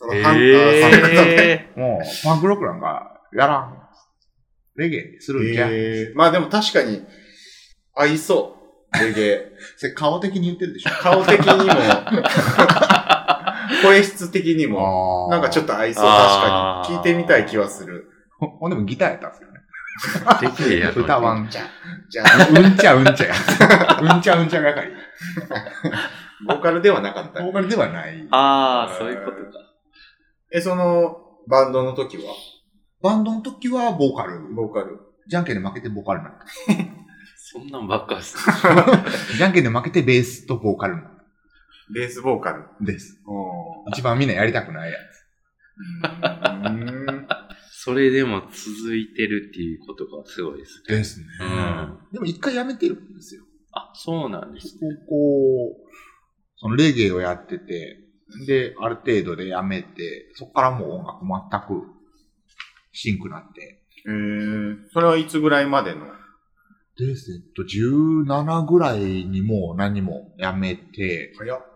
そのハンターさんがえもうパンクロックなんかやらん。レゲエするんじゃ。えー、まあでも確かに、合いそう。レゲエ。それ顔的に言ってるでしょ。顔的にも、声質的にも、なんかちょっと。と合いそう。確かに。聞いてみたい気はする。ほほんでもギターやったんですよね。ー、できるやろ。歌わん。じゃ、じゃあ、うんちゃうんちゃや。うんちゃうんちゃ係。ボーカルではなかったボ。ーカルではない。ああ、そういうことか。え、その、バンドの時は？バンドの時はボーカル。ボーカル。じゃんけんで負けてボーカルになった。そんなんばっかです。じゃんけんで負けてベースとボーカルになっベースボーカル。た。です。お一番みんなやりたくないやーん。それでも続いてるっていうことがすごいですつ。ですねうんでも一回やめてるんですよ。あ、そうなんですね。高校、そのレゲエをやってて、で、ある程度でやめて、そこからもう音楽全くシンクなって。えー、それはいつぐらいまでの？で、えっと、17ぐらいにもう何もやめて、早っ。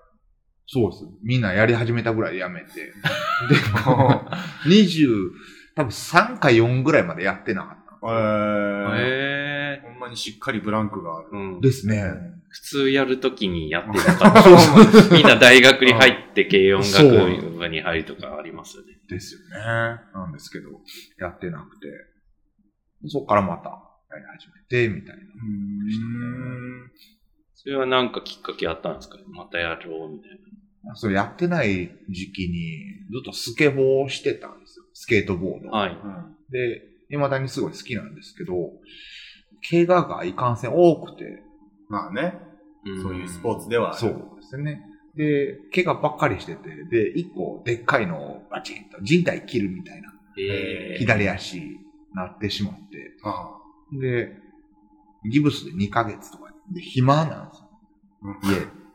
そうです。みんなやり始めたぐらいでやめて。でも、20、多分3か4ぐらいまでやってなかった。えー、へえほんまにしっかりブランクがある。うん。ですね。普通やるときにやってなかった。みんな大学に入って軽音楽部に入るとかありますよね。ですよね。なんですけど、やってなくて。そこからまたやり始めて、みたいな。うーん。それはなんかきっかけあったんですか？またやろうみたいな。それやってない時期に、ずっとスケボーをしてたんですよ。スケートボード。はい。で、未だにすごい好きなんですけど、怪我がいかんせん多くて、まあね、そういうスポーツでは。そうですね。で、怪我ばっかりしてて、で、一個でっかいのをバチンと人体切るみたいな、えー、左足なってしまって、あで、ギブスで2ヶ月とかで暇なんですよ。あ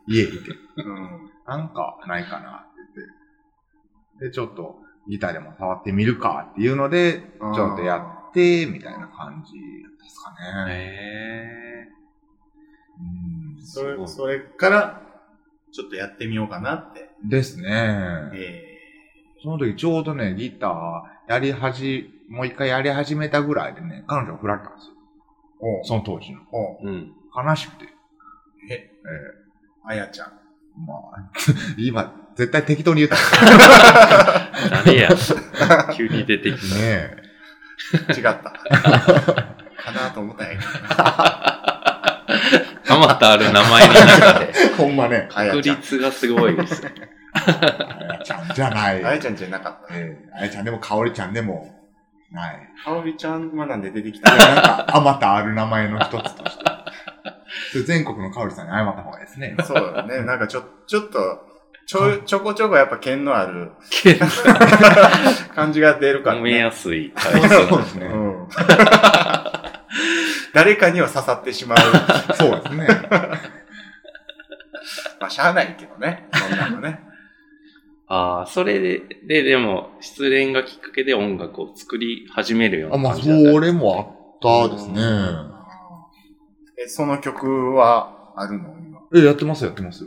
家、家いて。うん。なんかないかなって言って。で、ちょっとギターでも触ってみるかっていうので、ちあーょっとやって、みたいな感じですかね。えうんそれ、それから、ちょっとやってみようかなって。ですね。えその時ちょうどね、ギターやりはじ、もう一回やり始めたぐらいでね、彼女が振られたんですよ。その当時の。おうん。悲しくて。え、えあやちゃん。えまあ、今、絶対適当に言ったん誰や 急に出てきですね。違った。かなと思ったんやけど。またある名前の中で。ほんまね。確あやちゃん。率がすごいですね。あやちゃんじゃない。あやちゃんじゃなかった。ええあやちゃんでも、かおりちゃんでも、ない。かおりちゃんはなんで出てきいたや、なんか、あまたある名前の一つとして。それ全国のかおりさんに謝った方がいいですね。そうだね。なんかちょ、ちょっと、ちょ、ちょこちょこやっぱ剣のある 感じが出るから褒めね。やすいそうですね。うん。誰かには刺さってしまう。そうですね。まあ、しゃあないけどね。そんなのね。ああ、それで、で、でも、失恋がきっかけで音楽を作り始めるようあ、まあ、な感じだった。それもあったですね。え、その曲はあるの？今。え、やってます、やってます。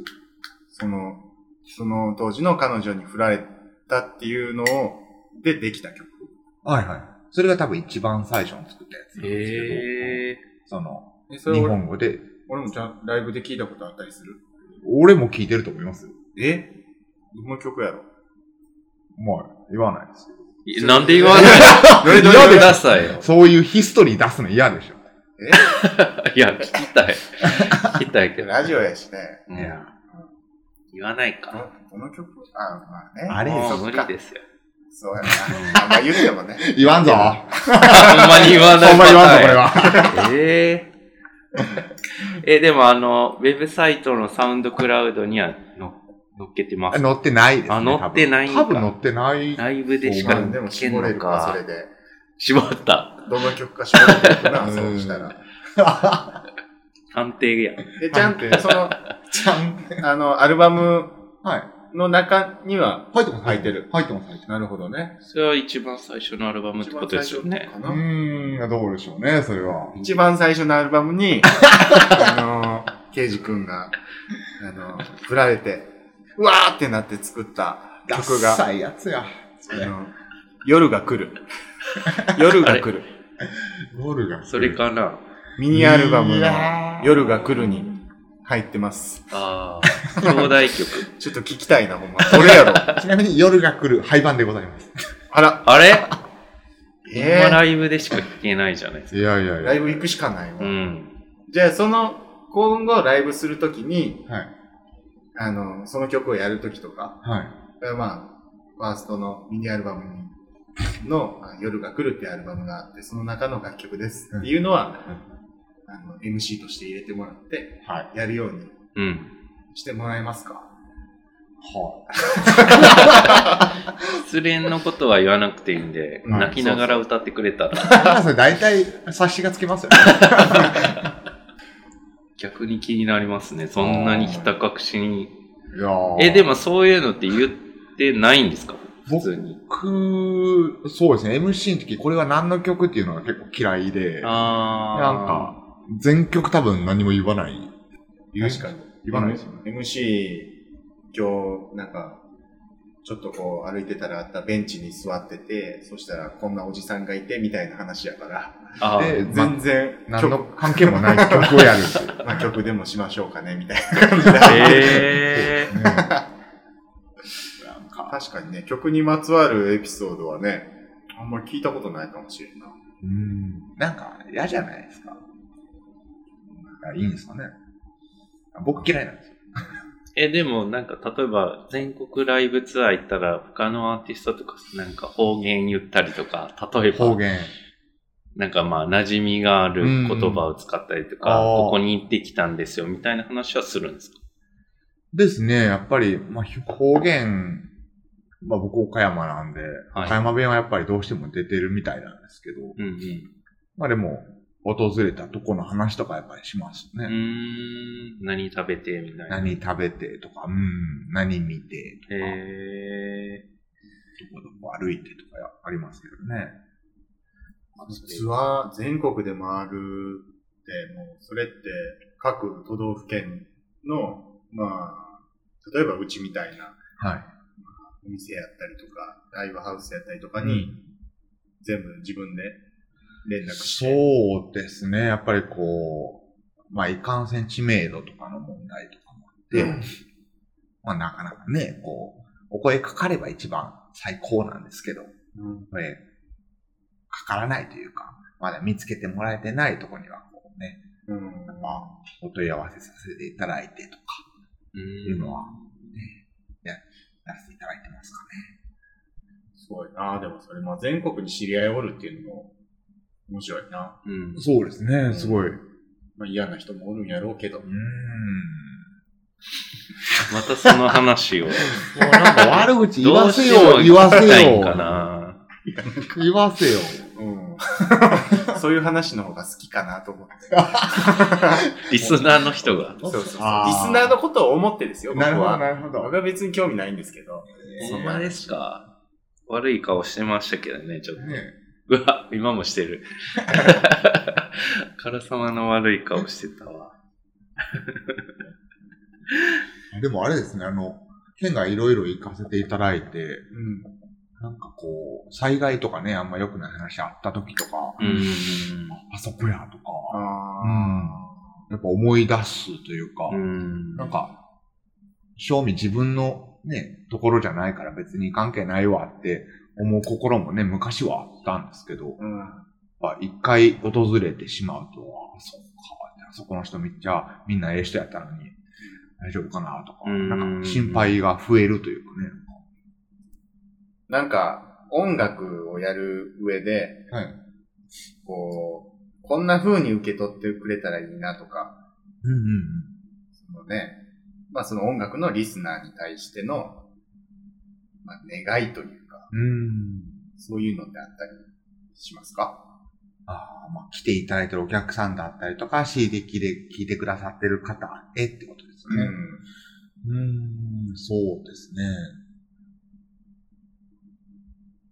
その、その当時の彼女に振られたっていうのを、でできた曲？はいはい。それが多分一番最初に作ったやつなんですけど、へえ。その、え、それ日俺本語で、俺もちゃんライブで聞いたことあったりする？俺も聞いてると思いますよ。え？どの曲やろ？まあ、言わないですけど。なんで言わない？のどれどれ？くださいよ。そういうヒストリー出すの嫌でしょ。いや、聞きたい。聞きたいけど。ラジオやしね。うんいや、言わないか。この曲？あ、まあね。あれ無理ですよ。そうやな。あんま言ってもね。言わんぞ。ほんまに言わない。ほんま言わんぞ、これ。は。えええ、でもあの、ウェブサイトのサウンドクラウドにはの乗っけてます。乗ってないですね。あ乗ってないんか多分乗ってない。ライブでしかまあでも聞けんの絞れるか、そかれ。で。絞った。どの曲か絞れるかな、うんそうしたら。安定や。で、ちゃんと、その、ちゃん、あの、アルバムはい。の中には、入ってます。入ってる。入ってます、入ってなるほどね。それは一番最初のアルバムってことですよね。うーん、どうでしょうね、それは。一番最初のアルバムに、あの、ケイジ君が、あの、振られて、うわーってなって作った曲が、ダサいやつや。あの、夜が来る。夜が来る。夜が。それ。かな？ミニアルバムいの夜が来るに入ってます。ああ、兄弟曲。ちょっと聞きたいな、ほんま。どれやろ ちなみに夜が来る廃盤でございます。あら、あれ？え今ライブでしか聴けないじゃないですか。いやいやいライブ行くしかないわ。うん。じゃあ、その、今後ライブするときに、はい。あの、その曲をやるときとか、はい。まあ、ファーストのミニアルバムにの、まあ夜が来るっていうアルバムがあって、その中の楽曲ですっていうのは、あの、MC として入れてもらって、はい。やるようにうん。してもらえますか？は 失恋のことは言わなくていいんで、うん泣きながら歌ってくれたら、い。それ大体、察しがつきますよね。逆に気になりますね。そんなにひた隠しに。いやーえ、でもそういうのって言ってないんですか？普通に。僕、そうですね、MC の時、これは何の曲っていうのが結構嫌いで、なんあか、全曲多分何も言わない。確かに。言わないですよね。MC、今日、なんか、ちょっとこう歩いてたらあったベンチに座ってて、そしたらこんなおじさんがいてみたいな話やから。で全然何の曲、関係もない曲をやる。まあ曲でもしましょうかね、みたいな感じで。えねなんか、確かにね、曲にまつわるエピソードはね、あんまり聞いたことないかもしれんな。うん、なんか嫌じゃないですか。いいんですかね。僕嫌いなんですよ。え、でもなんか例えば全国ライブツアー行ったら他のアーティストとかなんか方言言ったりとか、例えば方言。なんかまあ馴染みがある言葉を使ったりとか、うんここに行ってきたんですよみたいな話はするんですか？ですね、やっぱり、まあ、方言、まあ僕岡山なんで、はい岡山弁はやっぱりどうしても出てるみたいなんですけど、うんうん。まあでも、訪れたとこの話とかやっぱりしますね。うーん、何食べてみたいな。何食べてとか、うん、何見てとか、へどこどこ歩いてとかありますけどね。ツアー全国で回るって、もうそれって各都道府県の、まあ、例えばうちみたいなはい。お店やったりとか、ライブハウスやったりとかに、全部自分で連絡して。そうですね。やっぱりこう、まあ、いかんせん知名度とかの問題とかもあって、うんまあ、なかなかね、こう、お声かかれば一番最高なんですけど、うんこれ、かからないというか、まだ見つけてもらえてないところには、こうね、うんまあ、お問い合わせさせていただいてとか、ー。いうのは、ね、や、やらせていただいてますかね。すごいなでもそれ、まあ全国に知り合いおるっていうのも面白いな。うん。そうですね、すごい。うまあ嫌な人もおるんやろうけど。ーん。またその話を。もうなんか悪口言わせよ言わせよかな。言わせよ。うん。そういう話の方が好きかなと思って。リスナーの人が。そうそうそう。リスナーのことを思ってですよ、僕なるほど、は。なるほど。僕は別に興味ないんですけど。ほんまですか悪い顔してましたけどね、ちょっと。ねうわ、今もしてる。からさまの悪い顔してたわ。でもあれですね、あの、県がいろいろ行かせていただいて、うん。なんかこう、災害とかね、あんま良くない話あった時とか、うん。あそこやとか、あやっぱ思い出すというか、うん。なんか、正味自分のね、ところじゃないから別に関係ないわって思う心もね、昔はあったんですけど、うん。一回訪れてしまうと、あ、そっか、あそこの人めっちゃみんなええ人やったのに、大丈夫かなとか、うんなんか心配が増えるというかね。なんか、音楽をやる上で、はい。こう、こんな風に受け取ってくれたらいいなとか、うんうんそのね、まあその音楽のリスナーに対しての、まあ願いというか、うん。うん。そういうのってあったりしますか？ああ、まあ、来ていただいてるお客さんだったりとか、CD で聞いてくださってる方へってことですよね。うん。うん、そうですね。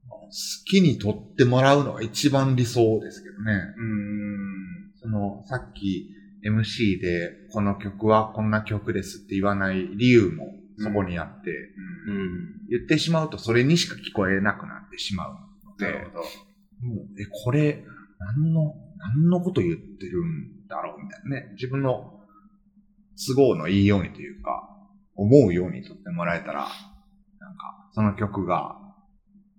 好きに撮ってもらうのが一番理想ですけどね。うん。その、さっき MC でこの曲はこんな曲ですって言わない理由もそこにあって、うん。うん。言ってしまうとそれにしか聞こえなくなってしまうので、なるほど。もうえ、これ、何の、何のこと言ってるんだろうみたいなね。自分の都合のいいようにというか、思うように撮ってもらえたら、なんか、その曲が、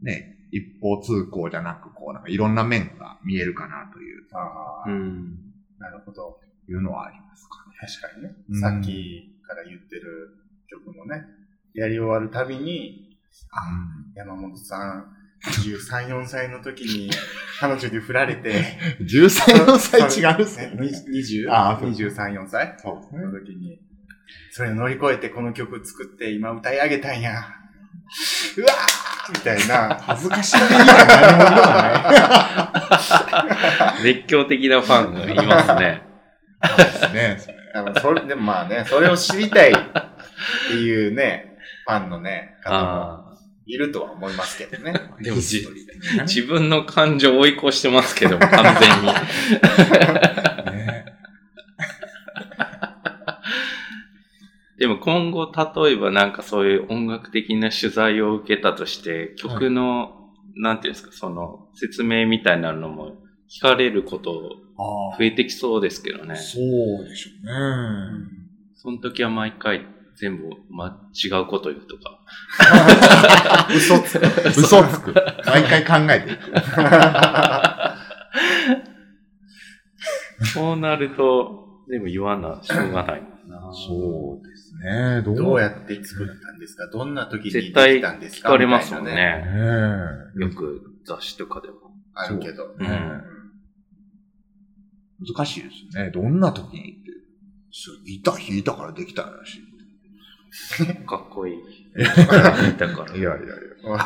ね、一方通行じゃなく、こう、なんかいろんな面が見えるかなという、ああ、うん。なるほど。いうのはありますかね。確かにね。うんさっきから言ってる曲もね、やり終わるたびに、あ、山本さん、13、4歳の時に彼女に振られて、13、4歳違うっすねね。20? あそう23、4歳？そうですの時に、それを乗り越えてこの曲作って今歌い上げたんや。うわーみたいな。恥ずかしい何もではない。熱狂的なファンがいますね。ですね。あのそれでもまあね、それを知りたいっていうね、ファンのね、方もあいるとは思いますけどね。でも自分の感情を追い越してますけど、完全に。ねでも今後、例えばなんかそういう音楽的な取材を受けたとして、曲の、なんていうんですか、その説明みたいなのも聞かれることあ増えてきそうですけどね。そうでしょうね。その時は毎回全部、ま、違うこと言うとか。嘘つく。嘘つく。毎回考えていく。そうなると、でも言わな、しょうがない。そうですね。どどうややって作ったんですか？どんな時にたんですか？聞かれますもんね。ねよく雑誌とかでも。あるけど。うん難しいですよね。どんな時にって。そうギター弾いたからできたらしい。かっこいい。だから。いやいやいや。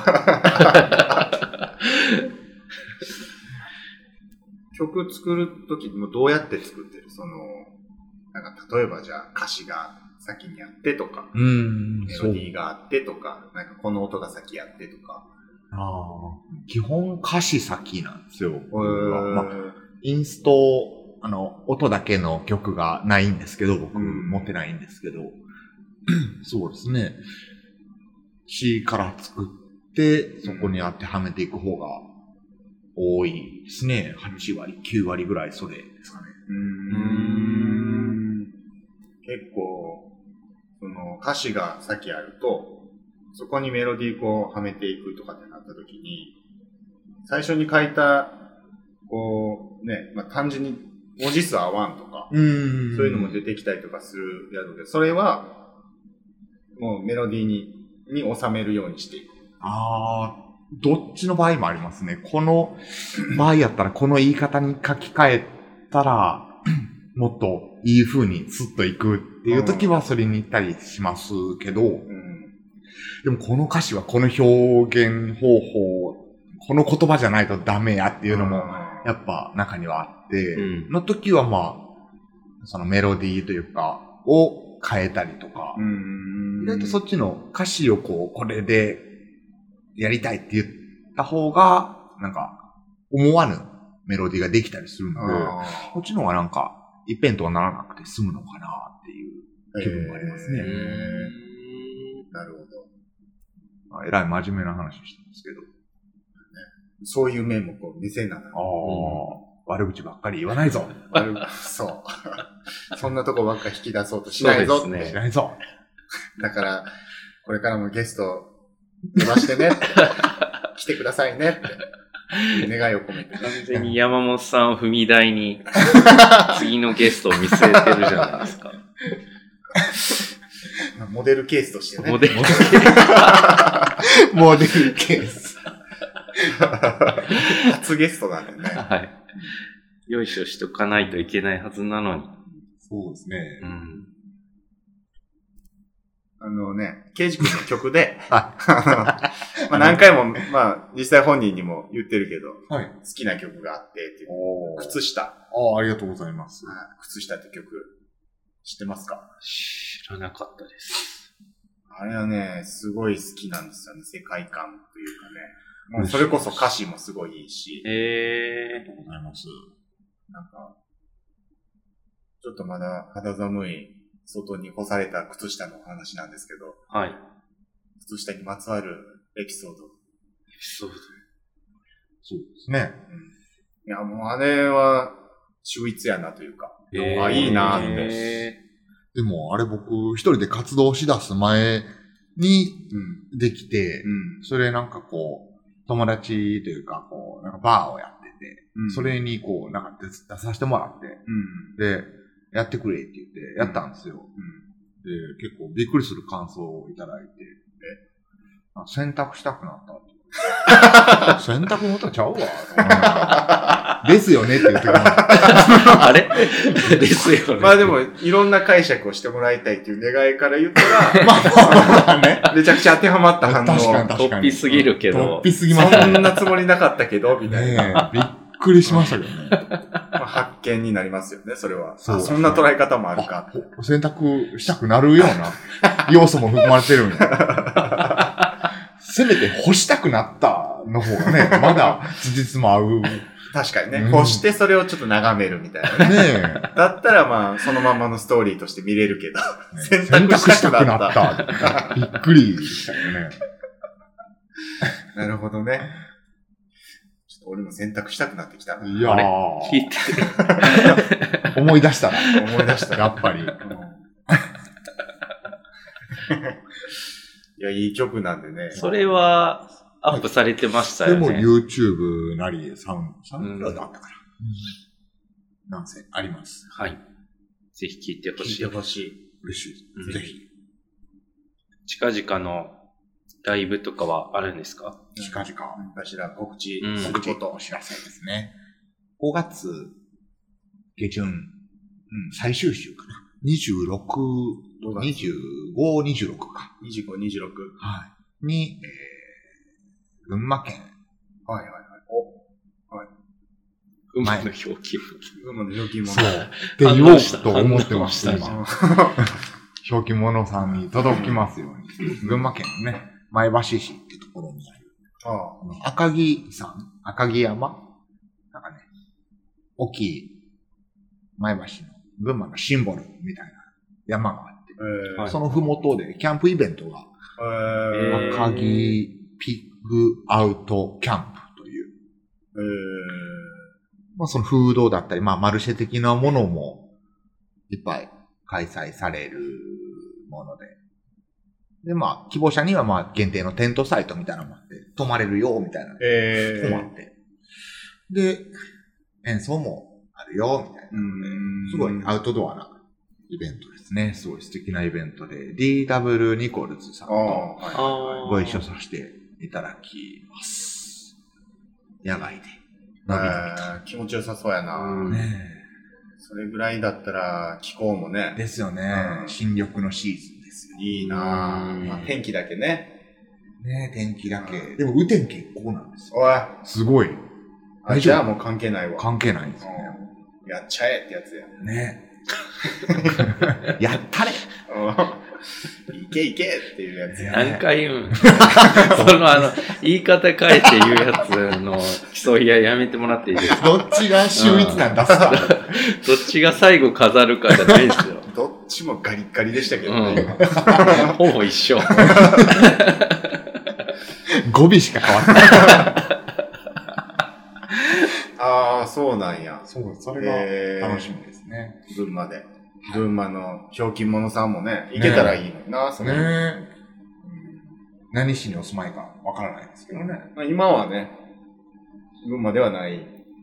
曲作るときもどうやって作ってる？その、なんか例えばじゃあ歌詞が先にあってとか、うんメロディーがあってとか、なんかこの音が先あってとか。あー基本歌詞先なんですよ。まあーインスト、あの、音だけの曲がないんですけど、僕、うん持ってないんですけど、そうですね。C から作って、そこに当てはめていく方が多いですね。8割、9割ぐらいそれですかね。うーん結構、その歌詞が先あると、そこにメロディーこうはめていくとかってなった時に、最初に書いた、こう、ね、まあ、単純に文字数合わんとか、うんそういうのも出てきたりとかするやつで、それは、もうメロディーに、に収めるようにしていく。ああ、どっちの場合もありますね。この場合やったら、この言い方に書き換えたら、もっといい風にスッといくっていう時はそれに行ったりしますけど、うん。でもこの歌詞はこの表現方法、この言葉じゃないとダメやっていうのも、やっぱ中にはあって、うんの時はまあ、そのメロディーというか、を変えたりとか、うん。意外とそっちの歌詞をこう、これでやりたいって言った方が、なんか、思わぬメロディーができたりするので、あこっちの方がなんか、一辺倒にならなくて済むのかなっていうー気分がありますねへうーんなるほど。まあえらい真面目な話してますけど。そういう面もこう見せながら。ああ、悪口ばっかり言わないぞ。悪いそう。そんなとこばっか引き出そうとしないぞって。そうですねしないぞ。だから、これからもゲスト飛ばしてね。来てくださいねって、願いを込めて。完全に山本さんを踏み台に、次のゲストを見据えてるじゃないですか。モデルケースとしてね。モデルモデルケース。初ゲストなんでね。はい。よいしょしとかないといけないはずなのに。そうですね。うん。あのね、ケイジ君の曲で、まあ何回も、まあ実際本人にも言ってるけど、はい。好きな曲があってっていう、お靴下。ああ、ありがとうございます。靴下って曲、知ってますか？知らなかったです。あれはね、すごい好きなんですよね、世界観というかね。もうそれこそ歌詞もすごいいいし、えありがとうございます。なんか、ちょっとまだ肌寒い外に干された靴下のお話なんですけど、ー、はい。エ靴下にまつわるエピソード。ピソード。そうですね。いや、もうあれは秀逸やなというか、えあ、いいなって。えでも、あれ僕、一人で活動しだす前にうん。できて、うん。それなんかこう、友達というか、こう、なんかバーをやってて、うんそれにこう、なんか出出させてもらって、うん。で、やってくれって言って、やったんですよ。で、結構びっくりする感想をいただいて、あ洗濯したくなったって。洗濯元ちゃうわ。ですよねって言って。あれ？ですよね。まあでも、いろんな解釈をしてもらいたいっていう願いから言ったら、まあまあね。めちゃくちゃ当てはまった反応。確かに確かに。突飛すぎるけど突飛すぎましたね。そんなつもりなかったけど、みたいな。ねえびっくりしましたけどね。まあ、発見になりますよね、それは。そうあそんな捉え方もあるか。あ洗濯したくなるような要素も含まれてるんや。せめて干したくなったの方がね、まだ事実も合う。ね確かにね。うんこうしてそれをちょっと眺めるみたいなね。え。だったらまあ、そのままのストーリーとして見れるけど。洗洗濯したたくくなったた。びっくりしたよね。なるほどね。ちょっと俺も選択したくなってきたな。いやあれ？ー聞いてる。思い出したら、思い出した。やっぱり。うんいや、いい曲なんでね。それは、アップされてましたでもよね。YouTube なり、サウンサウンドだったから。なんせ、あります。はい。ぜひ聞いてほ聞いしてい。ほしい。嬉しい。ぜひ。近々のライブとかはあるんですか？近々。頭告知うんすること。お知らせですね。5月下旬、うん、最終週かな。26、5月25、26か。25、26。はい。に、えー、群馬県、はいはいはい。お、馬の表記。馬の料金も。そう。って言おうと思ってました、今。表記物さんに届きますように。群馬県のね、前橋市っていうところにある。ああ。の赤城山？赤城山？なんかね、大きい前橋の群馬のシンボルみたいな山があって、えー。はい。そのふもとでキャンプイベントが、えー。赤城ピッグアウトキャンプという、えまあそのフードだったり、まあマルシェ的なものもいっぱい開催されるもので。で、まあ希望者にはまあ限定のテントサイトみたいなのもあって、泊まれるよみたいなー、え泊まって。で、演奏もあるよ、みたいな。うんすごいアウトドアなイベントですね。すごい素敵なイベントで、DW ニコルズさんとご一緒させていただきます。野外で。のびのびえー気持ちよさそうやな。ねそれぐらいだったら気候もえね、ですよねう。ん新緑のシーズンですよ。いいなうんまあ、天気だけね。ねえ天気だけ。でも、雨天結構なんですよ。おい、すごい。あ大丈夫？じゃあもう関係ないわ。関係ないんですよね。うんやっちゃえってやつや。ねえ やったれうんいけいけっていうやつや。何回言うん？そのあの、言い方変えて言うやつの競い合いやめてもらっていいですか？どっちが秀逸なんだ？すかどっちが最後飾るかじゃないですよ。どっちもガリッガリでしたけどね、うん今。ほぼ一緒。語尾しか変わってない。ああ、そうなんや。そう、それが楽しみですね。群馬で。群馬のひょうきん者さんもね、行けたらいいのにな、それ。ねえ。何市にお住まいかわからないですけどね。まあ、今はね、群馬ではない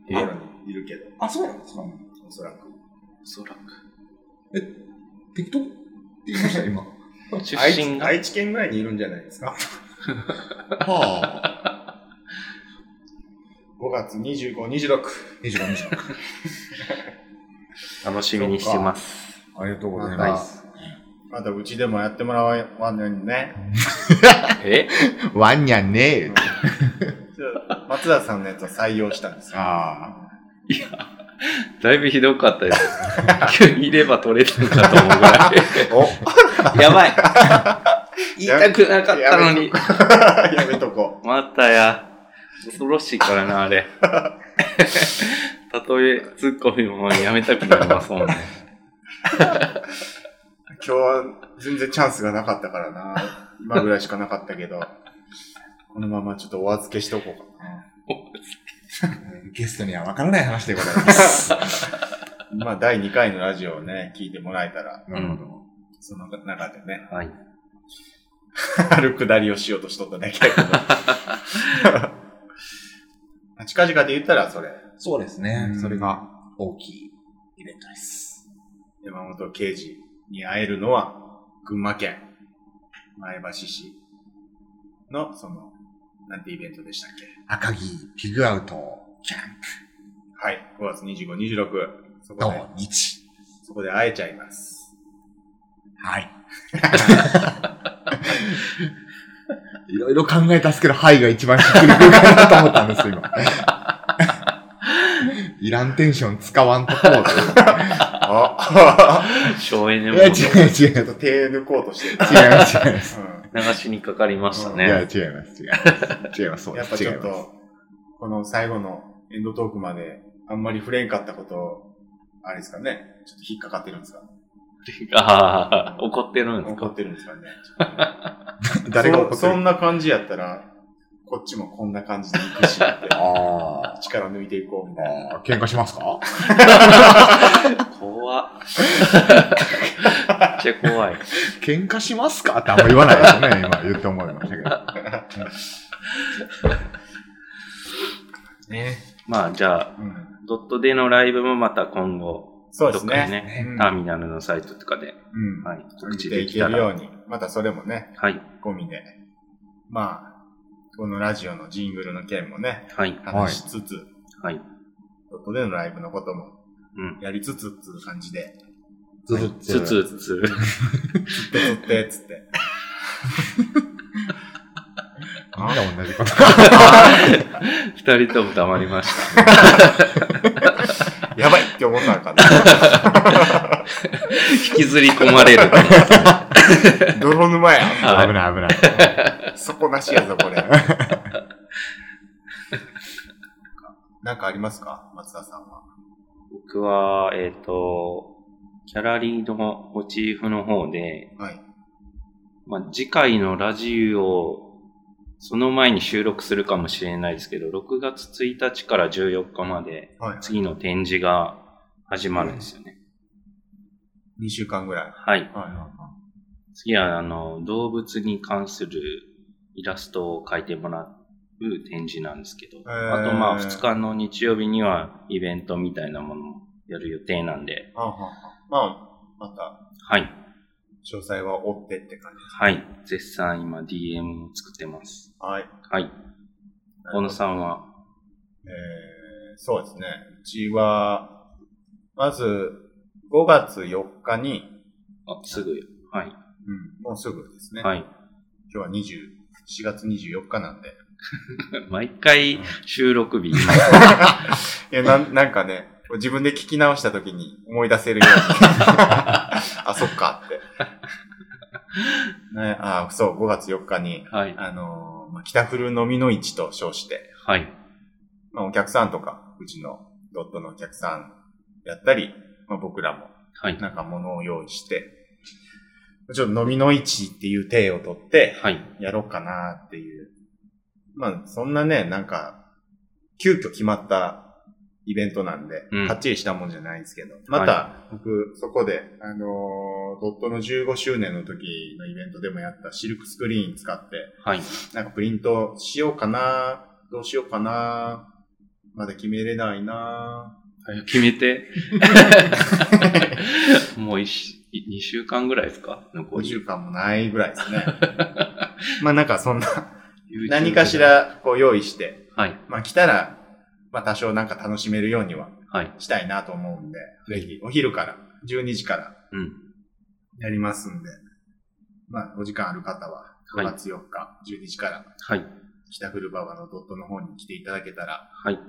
ところにいるけど、あ、そうなんですか？おそらく。おそらく。適当って言いました、今。出身が？愛知県ぐらいにいるんじゃないですか？はあ。5月25、26。25、26。楽しみにしてます。ありがとうございまます。またうちでもやってもらわんのにね。え？ワンニャンねちょ松田さんのやつを採用したんですよ。あだいぶひどかったです。急に入れば取れたのかと思うぐらおい。やばい。言いたくなかったのに。やめとこまたや。恐ろしいからな、あれ。たとえツッコミもやめたくなりますもんね。う。今日は全然チャンスがなかったからな。今ぐらいしかなかったけど、このままちょっとお預けしとこうかな。ゲストにはわからない話でございます。まあ、第2回のラジオをね、聞いてもらえたら、なるほど。その中でね、はい。あるくだりをしようとしとっただけだけど。近々で言ったらそれ。そうですねうんそれが大きいイベントです。山本刑事に会えるのは、群馬県前橋市の、その、なんてイベントでしたっけ？赤城ピグアウトキャンはい。5月25、26。そこで、日。そこで会えちゃいます。はい。いろいろ考えたっすけど、はいが一番しっくりくるかなと思ったんですよ、今。いらんテンション使わんとこうと。あ省エネもいや、違う違う。ちょっと手抜こうとしてる。違います、違います。う流しにかかりましたいや、ね。違います、違います。違います。うです。やっぱちょっと、この最後のエンドトークまで、あんまり触れんかったこと、あれですかね。ちょっと引っかかってるんですか？ああ、怒ってるんですか？怒ってるんですかね。誰が怒ってる？そそんな感じやったら、こっちもこんな感じで行くしって、あ力抜いていこうみたいな。あ。喧嘩しますか？怖っ。めっちゃ怖い。喧嘩しますか？ってあんま言わないですね、今言って思いましたけど。ね。まあ、じゃあ、うん。ドットでのライブもまた今後、そうですどっかにね。ね、うんターミナルのサイトとかで、うん。はい、告知見ていできたら。けるように、またそれもね、はい、込みで。まあ、このラジオのジングルの件もね、はい、話しつつ、はい。ドットでのライブのこともうん。やりつつっていう感じで、ずずつつつつ。つってつって、つって。なんで同じこと？二人とも黙りました。やばいって思ったのかな。引きずり込まれる。泥沼や。はい危ない危ない。底なしやぞ、これ。なんかありますか？松田さんは。僕は、えっ、と、ギャラリーのモチーフの方で、はい。まあ、次回のラジオを、その前に収録するかもしれないですけど、6月1日から14日まで、はい。次の展示が始まるんですよね。2週間ぐらい。はい。はいは次は、あの、動物に関するイラストを描いてもらう展示なんですけど、へーあとまあ、2日の日曜日にはイベントみたいなものもやる予定なんで、い。はあはまあ、また、はい。詳細は追ってって感じです。はい。絶賛今 DM を作ってます。はい。はい。小野さんは、えー、そうですね。うちは、まず、5月4日に、あ、すぐ、はい。うん、もうすぐですね。はい。今日は20、4月24日なんで。毎回収録日。いや、なん、なんかね、自分で聞き直した時に思い出せるように。あ、そっかって。ね、あ、そう、5月4日に、はい。あのーまあ、北古飲みの市と称して、はい。まあ、お客さんとか、うちのドットのお客さんやったり、まあ、僕らもはい。なんか物を用意して、ちょっと飲みの市っていう体をとって、はい。やろうかなっていう。まあ、そんなね、なんか、急遽決まったイベントなんで、うんかっちりしたもんじゃないんですけど、また、僕、そこで、あのードットの15周年の時のイベントでもやったシルクスクリーン使って、はい。なんかプリントしようかな、どうしようかな、まだ決めれないな、決めて。もう一2週間ぐらいですか？残5り。週間もないぐらいですね。まあなんかそんな、何かし。らこう用意して、はい。まあ来たら、まあ多少なんか楽しめるようにははい。したいなと思うんで、ぜひお昼から、12時からうん。やりますんで、まあお時間ある方は、はい5月4日、12時からはい。北古馬場のドットの方に来ていただけたら、はい。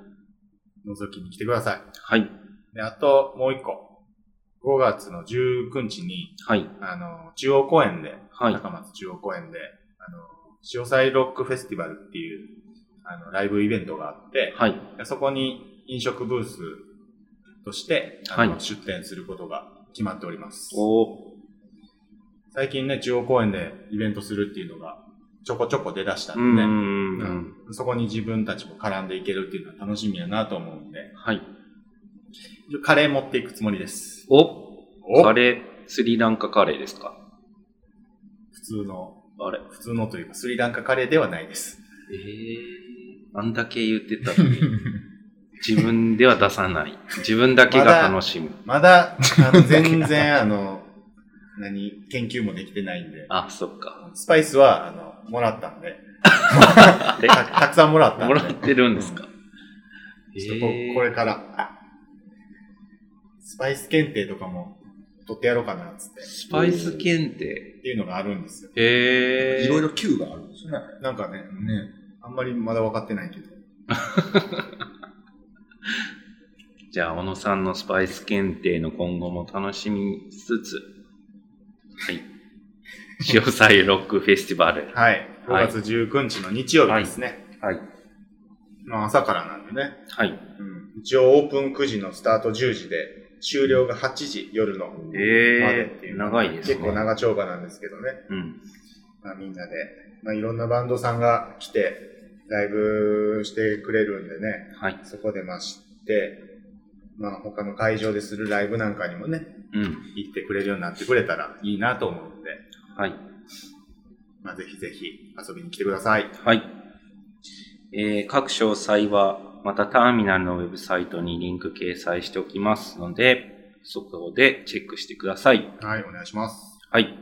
覗きに来てください。はい。で、あともう一個。5月の19日に、はい。あの、中央公園で、はい。高松中央公園で、あの、潮祭ロックフェスティバルっていう、あの、ライブイベントがあって、はい。そこに飲食ブースとして、はい出店することが決まっております。お最近ね、中央公園でイベントするっていうのが、ちょこちょこ出だしたうんん。でね、うん。うんそこに自分たちも絡んでいけるっていうのは楽しみやなと思うんで、はい。カレー持っていくつもりです。おおカレー、スリランカカレーですか？普通の、あれ普通のというかスリランカカレーではないです。ええあんだけ言ってたのに、自分では出さない。自分だけが楽しむ。まだ、あの、全然、あの、何、研究もできてないんで、あ、そっか。スパイスは、あの、もらったんで、え？たたくさんもらったんで。もらってるんですか？ちょっとここれから、あスパイス検定とかも取ってやろうかな、つって。スパイス検定？っていうのがあるんですよ。へえ。いろいろ Q があるんですよね。なんかね、ね。あんまりまだ分かってないけど。じゃあ、小野さんのスパイス検定の今後も楽しみつつ、はい。潮祭ロックフェスティバル。はい。はい5月19日の日曜日ですね。はい。まあ朝からなんでね。はい。うん、一応オープン9時のスタート10時で、終了が8時夜のまでええっていうのが長いですね。結構長丁場なんですけどね。うん。まあ、みんなで、まあ、いろんなバンドさんが来て、ライブしてくれるんでね、はい。そこでまあ知って、まあ他の会場でするライブなんかにもね、うん。行ってくれるようになってくれたらいいなと思うんで、はい。まあぜひぜひ遊びに来てください。はい。えー各詳細は、またターミナルのウェブサイトにリンク掲載しておきますので、そこでチェックしてください。はい、お願いします。はい。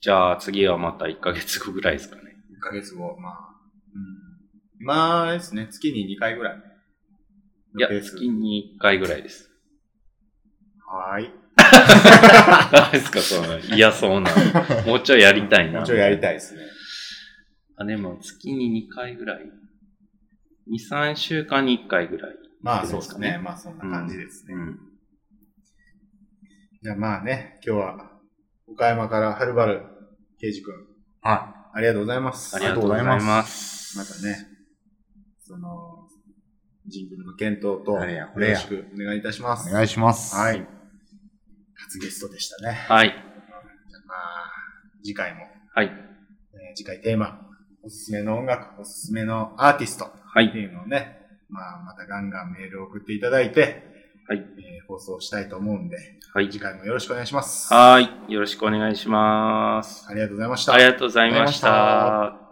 じゃあ次はまた1ヶ月後ぐらいですかね。1ヶ月後、まあ、うん。まあ、ですね、月に2回ぐらい。いや月に1回ぐらいです。はーい。何ですか、その嫌そうな。もうちょいやりたいな。もうちょいやりい。たいですね。あ、でも月に2回ぐらい。2、3週間に1回ぐらい。まあそうですね。まあそんな感じですね。うん。じゃあまあね、今日は岡山からはるばる、ケイジ君、はありがとうございます。ありがとうございます。またね、その、ジングルの検討と、よろしくお願いいたします。お願いします。はい。初ゲストでしたね。はい。じゃあまあ、次回も、はい。えー次回テーマ、おすすめの音楽、おすすめのアーティストはい。っていうのをね、まあ、またガンガンメールを送っていただいて、はい。えー放送したいと思うんで、はい。次回もよろしくお願いします。はい。よろしくお願いします。ありがとうございました。ありがとうございました。